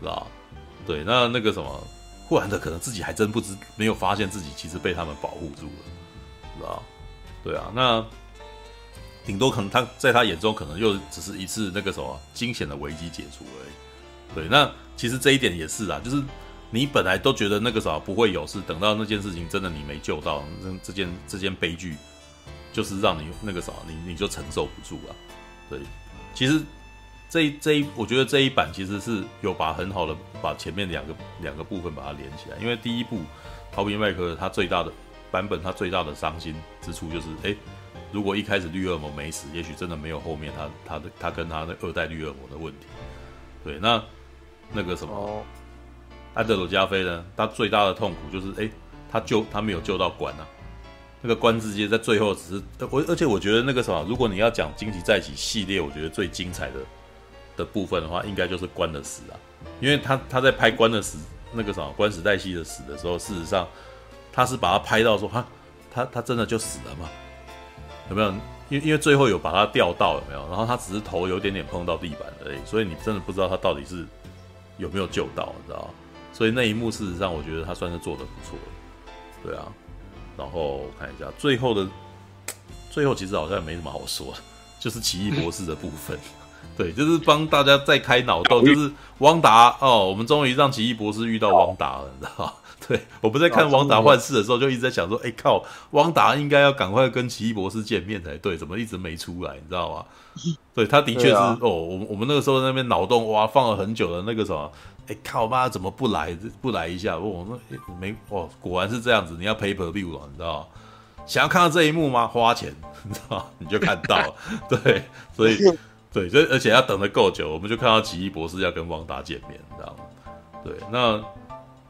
是吧？对，那那个什么，霍兰德可能自己还真不知，没有发现自己其实被他们保护住了，是吧？对啊，那顶多可能他在他眼中可能又只是一次那个什么惊险的危机解除而已。对，那其实这一点也是啊，就是你本来都觉得那个什么不会有事，等到那件事情真的你没救到，这这件这件悲剧就是让你那个什么，你你就承受不住啊，对。其实这一这一，我觉得这一版其实是有把很好的把前面两个两个部分把它连起来。因为第一部逃兵麦克他最大的版本，他最大的伤心之处就是，哎，如果一开始绿恶魔没死，也许真的没有后面他他的他跟他的二代绿恶魔的问题。对，那那个什么安德鲁加菲呢？他最大的痛苦就是，哎，他救他没有救到管啊。那个关之接在最后只是我，而且我觉得那个什么，如果你要讲《惊奇再起》系列，我觉得最精彩的的部分的话，应该就是关的死啊，因为他他在拍关的死那个什么关史黛西的死的时候，事实上他是把他拍到说，哈，他他真的就死了吗？有没有？因因为最后有把他吊到有没有？然后他只是头有点点碰到地板而已，所以你真的不知道他到底是有没有救到，你知道吗？所以那一幕事实上，我觉得他算是做的不错，对啊。然后看一下最后的，最后其实好像没什么好说，*laughs* 就是奇异博士的部分，*laughs* 对，就是帮大家再开脑洞，就是汪达哦，我们终于让奇异博士遇到汪达了，你知道吗？*laughs* 对，我们在看汪达幻视的时候，就一直在想说，哎靠，汪达应该要赶快跟奇异博士见面才对，怎么一直没出来，你知道吗？对，他的确是哦，我们我们那个时候在那边脑洞哇，放了很久的那个什么。哎、欸，靠妈，怎么不来不来一下？问我说、没哦，果然是这样子，你要 pay per view 了，你知道？想要看到这一幕吗？花钱，*laughs* 你知道？你就看到了，*laughs* 对，所以对，所以而且要等的够久，我们就看到奇异博士要跟汪达见面，你知道吗？对，那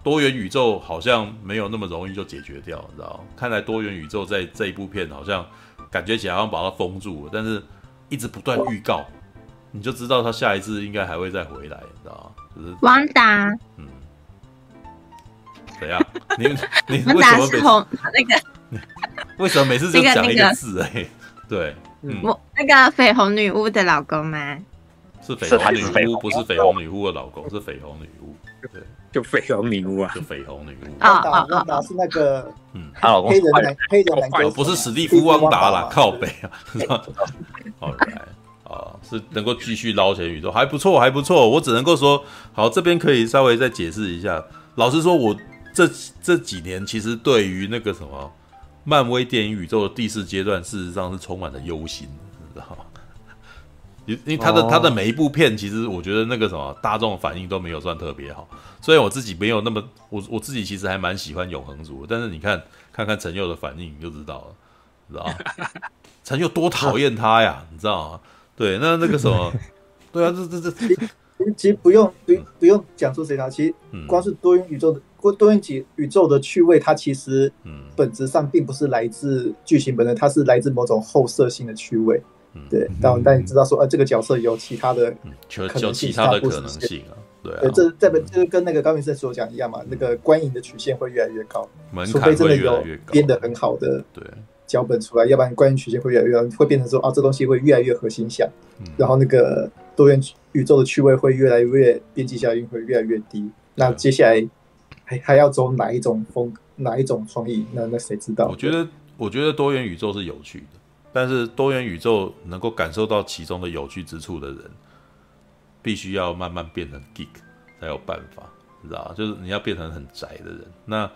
多元宇宙好像没有那么容易就解决掉，你知道？看来多元宇宙在这一部片好像感觉起来好像把它封住了，但是一直不断预告。你就知道他下一次应该还会再回来，你知道吗？就是汪达，嗯，怎样？你你 *laughs* 为什么每次那个？*laughs* 为什么每次就讲一个字？哎，对，嗯，我那个绯红女巫的老公吗？是绯红女巫，不是绯红女巫的老公，是绯红女巫。对，就绯红女巫啊，就绯红女巫。汪达，汪达是那个，嗯，她老公黑人男，黑人男不是史蒂夫汪达啦，靠北啊。*laughs* 好来。啊，是能够继续捞钱宇宙，还不错，还不错。我只能够说，好，这边可以稍微再解释一下。老实说，我这这几年其实对于那个什么漫威电影宇宙的第四阶段，事实上是充满了忧心，你知道吗？因因为他的他的每一部片，其实我觉得那个什么大众反应都没有算特别好。虽然我自己没有那么，我我自己其实还蛮喜欢永恒族，但是你看看看陈佑的反应，你就知道了，知道吗？*laughs* 陈佑多讨厌他呀，你知道吗？对，那那个什么，对。啊，这这这，其实不用不不用讲出谁他，其实光是多元宇宙的多元宇宇宙的趣味，它其实本质上并不是来自剧情本身，它是来自某种后设性的趣味。对，但但你知道说，呃，这个角色有其他的可能性，其他的可能性啊，对啊，这这本就是跟那个高明胜所讲一样嘛，那个观影的曲线会越来越高，除非真的有编的很好的，对。脚本出来，要不然关于曲线会越来越会变成说啊，这东西会越来越核心向，嗯、然后那个多元宇宙的趣味会越来越边际效应会越来越低。那接下来还还要走哪一种风哪一种创意？那那谁知道？我觉得我觉得多元宇宙是有趣的，但是多元宇宙能够感受到其中的有趣之处的人，必须要慢慢变成 geek 才有办法，你知道就是你要变成很宅的人，那。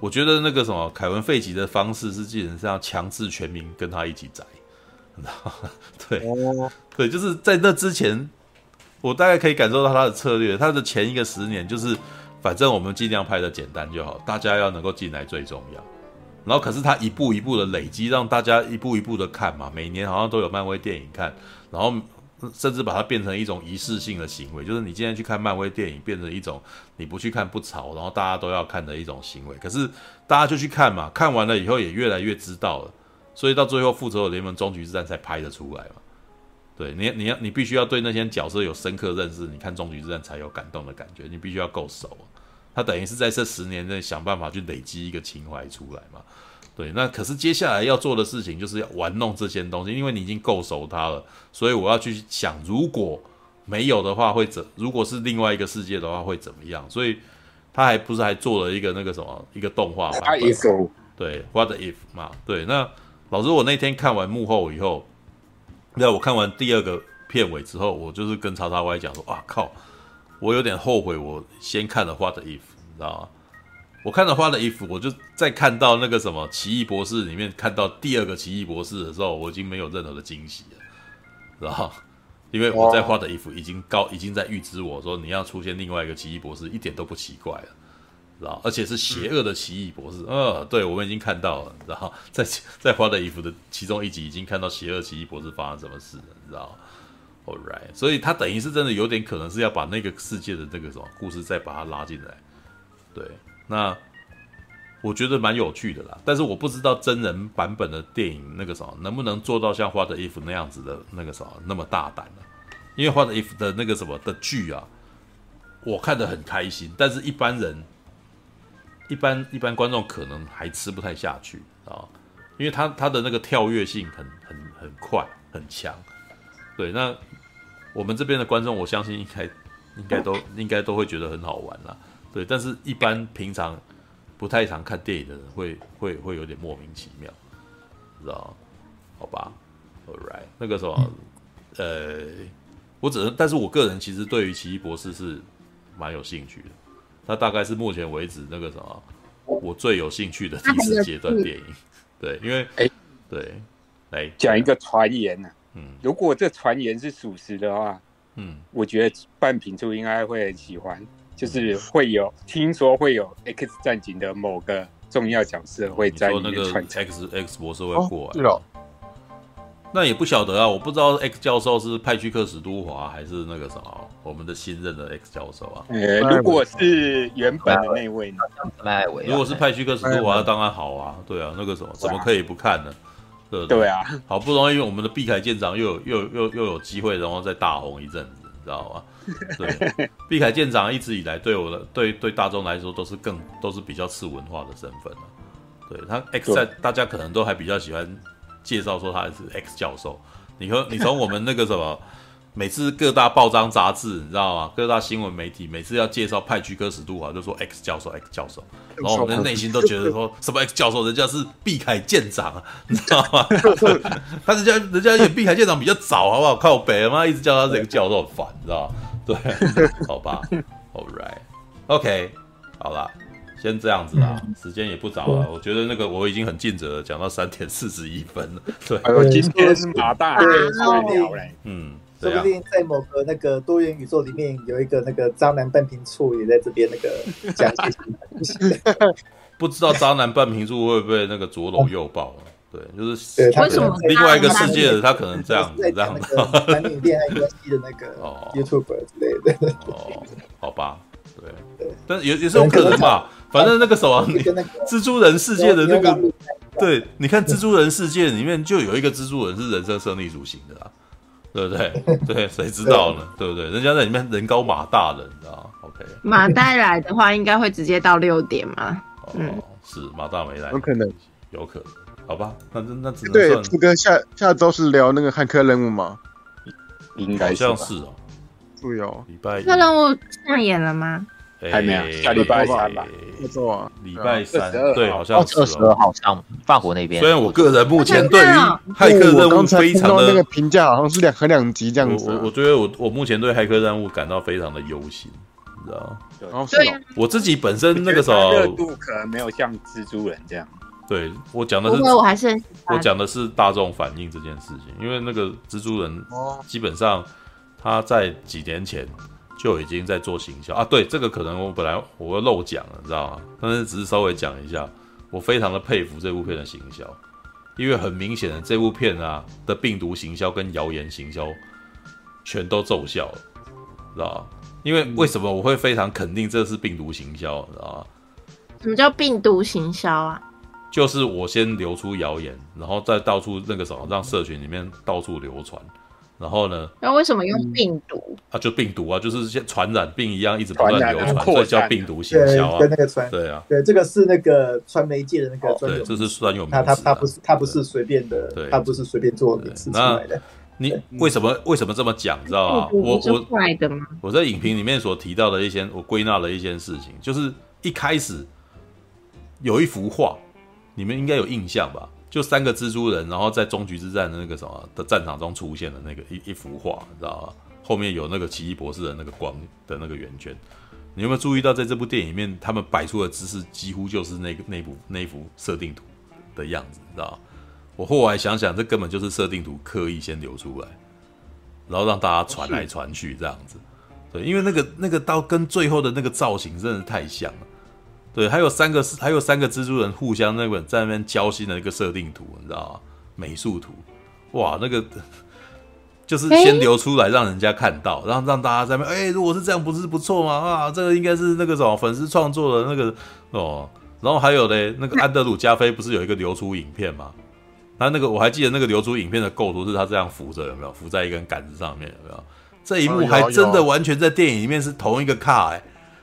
我觉得那个什么凯文·费奇的方式是基本上要强制全民跟他一起宅，*laughs* 对，对，就是在那之前，我大概可以感受到他的策略。他的前一个十年就是，反正我们尽量拍的简单就好，大家要能够进来最重要。然后可是他一步一步的累积，让大家一步一步的看嘛，每年好像都有漫威电影看，然后。甚至把它变成一种仪式性的行为，就是你今天去看漫威电影，变成一种你不去看不潮，然后大家都要看的一种行为。可是大家就去看嘛，看完了以后也越来越知道了，所以到最后复仇者联盟终局之战才拍得出来嘛。对你，你要你必须要对那些角色有深刻认识，你看终局之战才有感动的感觉，你必须要够熟。他等于是在这十年内想办法去累积一个情怀出来嘛。对，那可是接下来要做的事情就是要玩弄这些东西，因为你已经够熟它了，所以我要去想，如果没有的话会怎？如果是另外一个世界的话会怎么样？所以他还不是还做了一个那个什么一个动画版本？对，What if 嘛？对，那老师，我那天看完幕后以后，那我看完第二个片尾之后，我就是跟叉叉 Y 讲说，哇靠，我有点后悔，我先看了 What if，你知道吗？我看到花的衣服，我就在看到那个什么奇异博士里面看到第二个奇异博士的时候，我已经没有任何的惊喜了，知道？因为我在花的衣服已经高，已经在预知我说你要出现另外一个奇异博士一点都不奇怪了，知道？而且是邪恶的奇异博士，嗯、*laughs* 对，我们已经看到了，然后？在在花的衣服的其中一集已经看到邪恶奇异博士发生什么事了，你知道？All right，所以他等于是真的有点可能是要把那个世界的那个什么故事再把它拉进来，对。那我觉得蛮有趣的啦，但是我不知道真人版本的电影那个什么能不能做到像《What If》那样子的那个什么那么大胆呢？因为《What If》的那个什么的剧啊，我看得很开心，但是一般人、一般一般观众可能还吃不太下去啊，因为他他的那个跳跃性很很很快很强。对，那我们这边的观众，我相信应该应该都应该都会觉得很好玩啦。对，但是一般平常不太常看电影的人会会会有点莫名其妙，知道？好吧，All right，那个什么，呃，我只能，但是我个人其实对于奇异博士是蛮有兴趣的，他大概是目前为止那个什么我最有兴趣的第四阶段电影。对，因为哎，对，来讲一个传言呢，嗯，如果这传言是属实的话，嗯，我觉得半瓶醋应该会很喜欢。就是会有听说会有 X 战警的某个重要角色会在里面串 X X 博士会过来。哦那也不晓得啊，我不知道 X 教授是派屈克史都华还是那个什么我们的新任的 X 教授啊？呃，如果是原本的那位呢？如果是派屈克史都华，当然好啊，对啊，那个什么怎么可以不看呢？对对啊，好不容易我们的碧凯舰长又有又又又有机会，然后再大红一阵知道吗？对，毕凯舰长一直以来对我的对对大众来说都是更都是比较次文化的身份啊。对他 X 在大家可能都还比较喜欢。介绍说他是 X 教授，你和你从我们那个什么，每次各大报章杂志，你知道吗？各大新闻媒体每次要介绍派屈克史杜华，就说 X 教授，X 教授，然后我们的内心都觉得说 *laughs* 什么 X 教授，人家是碧凯舰长，你知道吗？*laughs* 他人家人家演毕凯舰长比较早，好不好？靠北他妈一直叫他这个教授很烦，你知道吗？对，好吧，All right，OK，好了。先这样子啦，时间也不早了。我觉得那个我已经很尽责了，讲到三点四十一分了。对，还有今天是马大嗯，说不定在某个那个多元宇宙里面有一个那个渣男半瓶醋也在这边那个讲一些 *laughs* 不知道渣男半瓶醋会不会那个左搂右抱啊？对，就是为什么另外一个世界的他可能这样子这样子。男女恋爱关系的那个 YouTuber 之类的。哦，好吧，对，但也也是有可能吧。反正那个什么，蜘蛛人世界的那个，对，你看蜘蛛人世界里面就有一个蜘蛛人是人生胜利组型的啦，对不对？对，谁知道呢？对不对？人家在里面人高马大的，你知道？OK。马带来的话，应该会直接到六点吗？哦，是马大没来，有可能，有可能，好吧？那那只能对，这个下下周是聊那个汉克任务吗？应该像是哦，对哦，礼拜一。骇客任务上演了吗？还没有，下礼拜三吧。没错啊，礼拜三，对，好像二十二号上法国那边。虽然我个人目前对于骇客任务非常的那个评价好像是两和两级这样子。我我觉得我我目前对骇客任务感到非常的忧心，你知道吗？对，我自己本身那个时候热度可能没有像蜘蛛人这样。对，我讲的是，我还是我讲的是大众反应这件事情，因为那个蜘蛛人基本上他在几年前。就已经在做行销啊！对，这个可能我本来我会漏讲了，你知道吗？但是只是稍微讲一下，我非常的佩服这部片的行销，因为很明显的这部片啊的病毒行销跟谣言行销全都奏效了，知道吗？因为为什么我会非常肯定这是病毒行销，知道吗？什么叫病毒行销啊？就是我先流出谣言，然后再到处那个什么，让社群里面到处流传。然后呢？那为什么用病毒？啊，就病毒啊，就是像传染病一样，一直不断流传，所以叫病毒行销啊。跟那个传，对啊，对，这个是那个传媒界的那个专有。对，这是专有名词。他他他不是他不是随便的，对，他不是随便做名词出来的。你为什么为什么这么讲？知道吗？我我我在影评里面所提到的一些，我归纳了一些事情，就是一开始有一幅画，你们应该有印象吧？就三个蜘蛛人，然后在终局之战的那个什么的战场中出现的那个一一幅画，你知道吗？后面有那个奇异博士的那个光的那个圆圈，你有没有注意到，在这部电影里面，他们摆出的姿势几乎就是那个那部那幅设定图的样子，你知道吗？我后来想想，这根本就是设定图刻意先留出来，然后让大家传来传去这样子。对，因为那个那个刀跟最后的那个造型真的太像了。对，还有三个还有三个蜘蛛人互相那个在那边交心的一个设定图，你知道吗？美术图，哇，那个就是先流出来让人家看到，然后让大家在那边，哎，如果是这样，不是不错吗？啊，这个应该是那个什么粉丝创作的那个哦。然后还有嘞，那个安德鲁加菲不是有一个流出影片吗？他那个我还记得那个流出影片的构图是他这样扶着，有没有？扶在一根杆子上面，有没有？这一幕还真的完全在电影里面是同一个卡哎。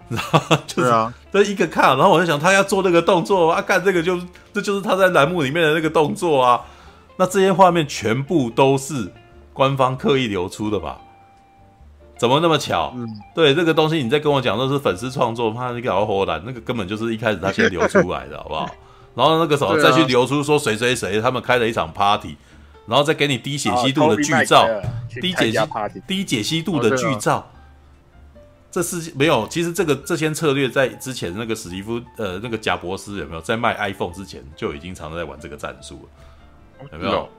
然后就是这一个看，然后我就想他要做那个动作啊，干这个就这就是他在栏目里面的那个动作啊。那这些画面全部都是官方刻意流出的吧？怎么那么巧？嗯，对这个东西，你在跟我讲都是粉丝创作，怕你搞火胆，那个根本就是一开始他先流出来的，好不好？*laughs* 然后那个时候再去流出说谁谁谁他们开了一场 party，然后再给你低解析度的剧照，低解析低解析度的剧照。这是没有，其实这个这些策略在之前那个史蒂夫呃那个贾伯斯有没有在卖 iPhone 之前就已经常常在玩这个战术了，有没有？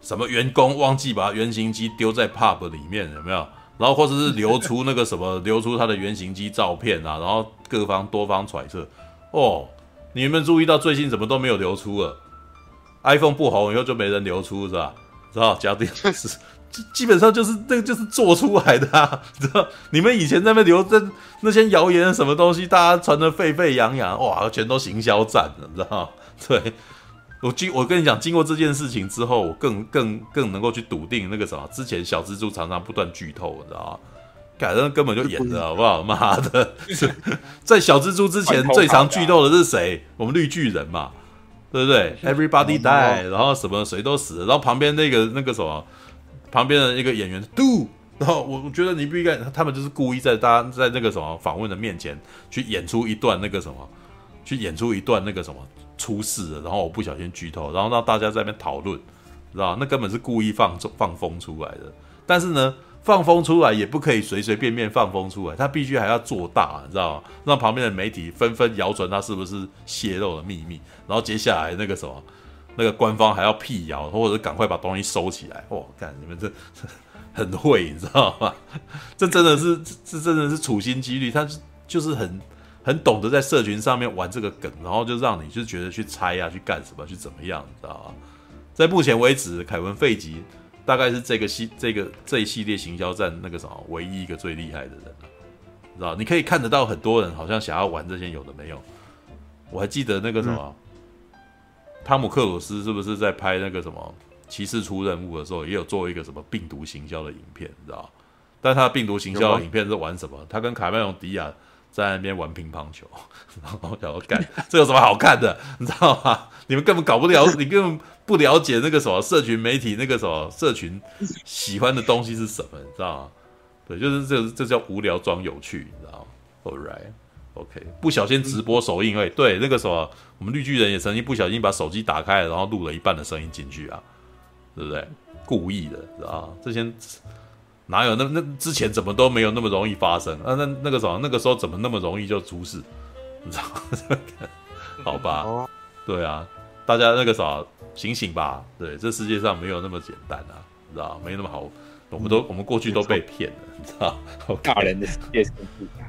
什么员工忘记把原型机丢在 pub 里面有没有？然后或者是流出那个什么，*laughs* 流出他的原型机照片啊，然后各方多方揣测。哦，你有没有注意到最近怎么都没有流出了？iPhone 不红以后就没人流出是吧？知道？假定是。基本上就是那个，就是做出来的啊，*laughs* 知道？你们以前在那边留着那些谣言什么东西，大家传的沸沸扬扬，哇，全都行销战了，你知道？*laughs* 对，我经我跟你讲，经过这件事情之后，我更更更能够去笃定那个什么，之前小蜘蛛常常不断剧透，你知道吗？改正根本就演的好不好？*laughs* 妈的，在小蜘蛛之前最常剧透的是谁？我们绿巨人嘛，对不对？Everybody die，然后什么谁都死了，然后旁边那个那个什么。旁边的一个演员 do，然后我我觉得你不应该，他们就是故意在大家在那个什么访问的面前去演出一段那个什么，去演出一段那个什么出事了，然后我不小心剧透，然后让大家在那边讨论，知道那根本是故意放放风出来的。但是呢，放风出来也不可以随随便便放风出来，他必须还要做大，你知道吗？让旁边的媒体纷纷谣传他是不是泄露了秘密，然后接下来那个什么。那个官方还要辟谣，或者是赶快把东西收起来。哇，干你们这 *laughs* 很会，你知道吗？*laughs* 这真的是，这真的是处心积虑，他就是很很懂得在社群上面玩这个梗，然后就让你就觉得去猜啊，去干什么，去怎么样，你知道吗？在目前为止，凯文·费吉大概是这个系这个这一系列行销战那个什么唯一一个最厉害的人了，你知道？你可以看得到很多人好像想要玩这些有的没有。我还记得那个什么。汤姆克鲁斯是不是在拍那个什么骑士出任务的时候，也有做一个什么病毒行销的影片，你知道？但他的病毒行销的影片是玩什么？他跟卡梅隆迪亚在那边玩乒乓球，然后我想说干，这有什么好看的？你知道吗？你们根本搞不了，你根本不了解那个什么社群媒体那个什么社群喜欢的东西是什么，你知道吗？对，就是这这叫无聊装有趣，你知道吗？All right。OK，不小心直播首映，哎，对，那个时候我们绿巨人也曾经不小心把手机打开，然后录了一半的声音进去啊，对不对？故意的，知道吗？这些哪有那那之前怎么都没有那么容易发生啊？那那个时候那个时候怎么那么容易就出事？你知道吗？*laughs* 好吧，对啊，大家那个啥醒醒吧，对，这世界上没有那么简单啊，知道没那么好。我们都我们过去都被骗了，你知道？大人的世界，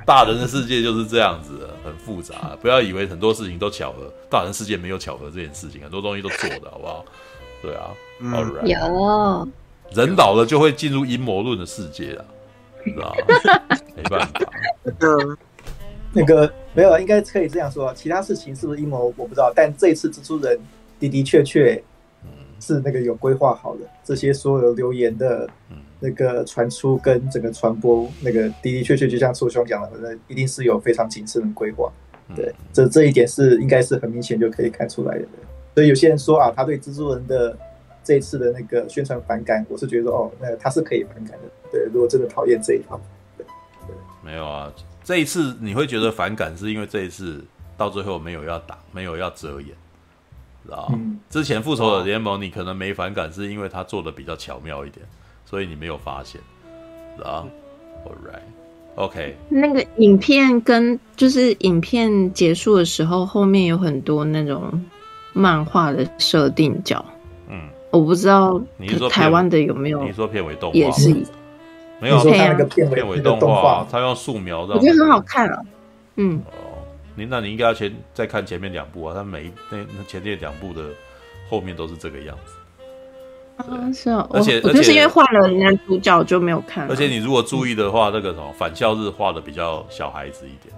大人的世界就是这样子的，很复杂。不要以为很多事情都巧合，大人世界没有巧合这件事情，很多东西都做的，好不好？对啊，嗯，right、有人老了就会进入阴谋论的世界了，知道没办法，*laughs* 那个那个没有，应该可以这样说。其他事情是不是阴谋，我不知道。但这次蜘蛛人的的确确是那个有规划好的，这些所有留言的。那个传出跟整个传播，那个的的确确就像错兄讲的，那一定是有非常谨慎的规划。对，这这一点是应该是很明显就可以看出来的。所以有些人说啊，他对蜘蛛人的这一次的那个宣传反感，我是觉得哦，那他是可以反感的。对，如果真的讨厌这一套，对，对，没有啊，这一次你会觉得反感，是因为这一次到最后没有要打，没有要遮掩，知道、嗯、之前复仇者联盟你可能没反感，是因为他做的比较巧妙一点。所以你没有发现，啊，All right，OK。那个影片跟就是影片结束的时候，后面有很多那种漫画的设定角。嗯，我不知道你说台湾的有没有？你说片尾动画也是，没有他那个片尾动画，他用素描的，我觉得很好看啊。嗯，哦，你那你应该要先再看前面两部啊，他每那那前面两部的后面都是这个样子。啊，是啊，而且我就是因为换了男主角就没有看。而且你如果注意的话，那个什么返校日画的比较小孩子一点，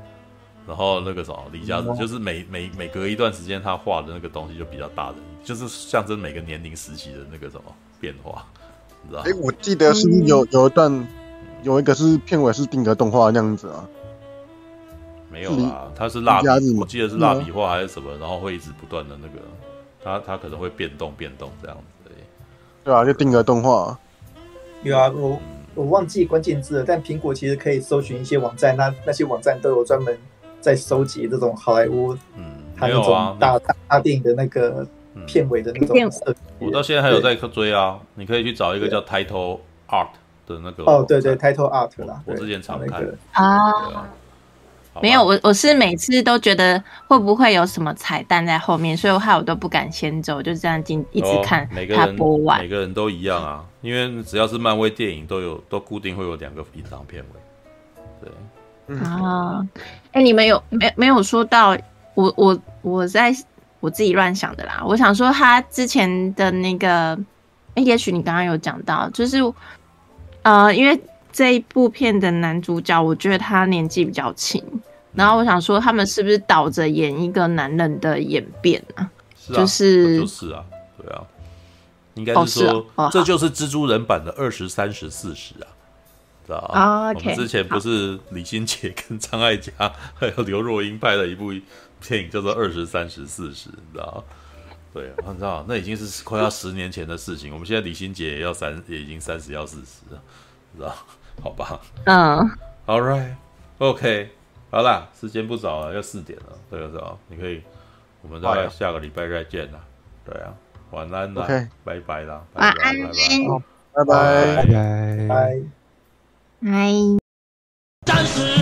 然后那个什么李家就是每每每隔一段时间他画的那个东西就比较大人，就是象征每个年龄时期的那个什么变化，你知道？哎，我记得是有有一段有一个是片尾是定格动画那样子啊，没有啊，他是蜡笔，我记得是蜡笔画还是什么，然后会一直不断的那个，他他可能会变动变动这样子。对啊，就定格动画。有啊，我我忘记关键字了，但苹果其实可以搜寻一些网站，那那些网站都有专门在收集这种好莱坞，嗯，还有大大大电影的那个片尾的那种设计。我到现在还有在追啊，你可以去找一个叫 Title Art 的那个。哦，对对，Title Art 啦，我之前常看啊。没有，我我是每次都觉得会不会有什么彩蛋在后面，所以我害我都不敢先走，就这样进一直看他播完。每个人都一样啊，因为只要是漫威电影，都有都固定会有两个隐藏片尾。对，啊，哎、欸，你们有没没有说到我我我在我自己乱想的啦？我想说他之前的那个，哎、欸，也许你刚刚有讲到，就是呃，因为。这一部片的男主角，我觉得他年纪比较轻，然后我想说，他们是不是倒着演一个男人的演变啊？是啊，就是就是啊，对啊，应该是说，哦是啊哦、这就是蜘蛛人版的二十三十四十啊，知道啊？哦 okay, 我们之前不是李心洁跟张艾嘉 *laughs* 还有刘若英拍了一部电影叫做《二十三十四十》，你知道对，我知道，那已经是快要十年前的事情。我们现在李心洁也要三，也已经三十要四十了，知道？好吧，嗯，All right，OK，好啦，时间不早了，要四点了，这个时候？你可以，我们大概下个礼拜再见啦，对啊，晚安啦拜拜啦，晚安，拜拜，拜拜，拜拜，拜。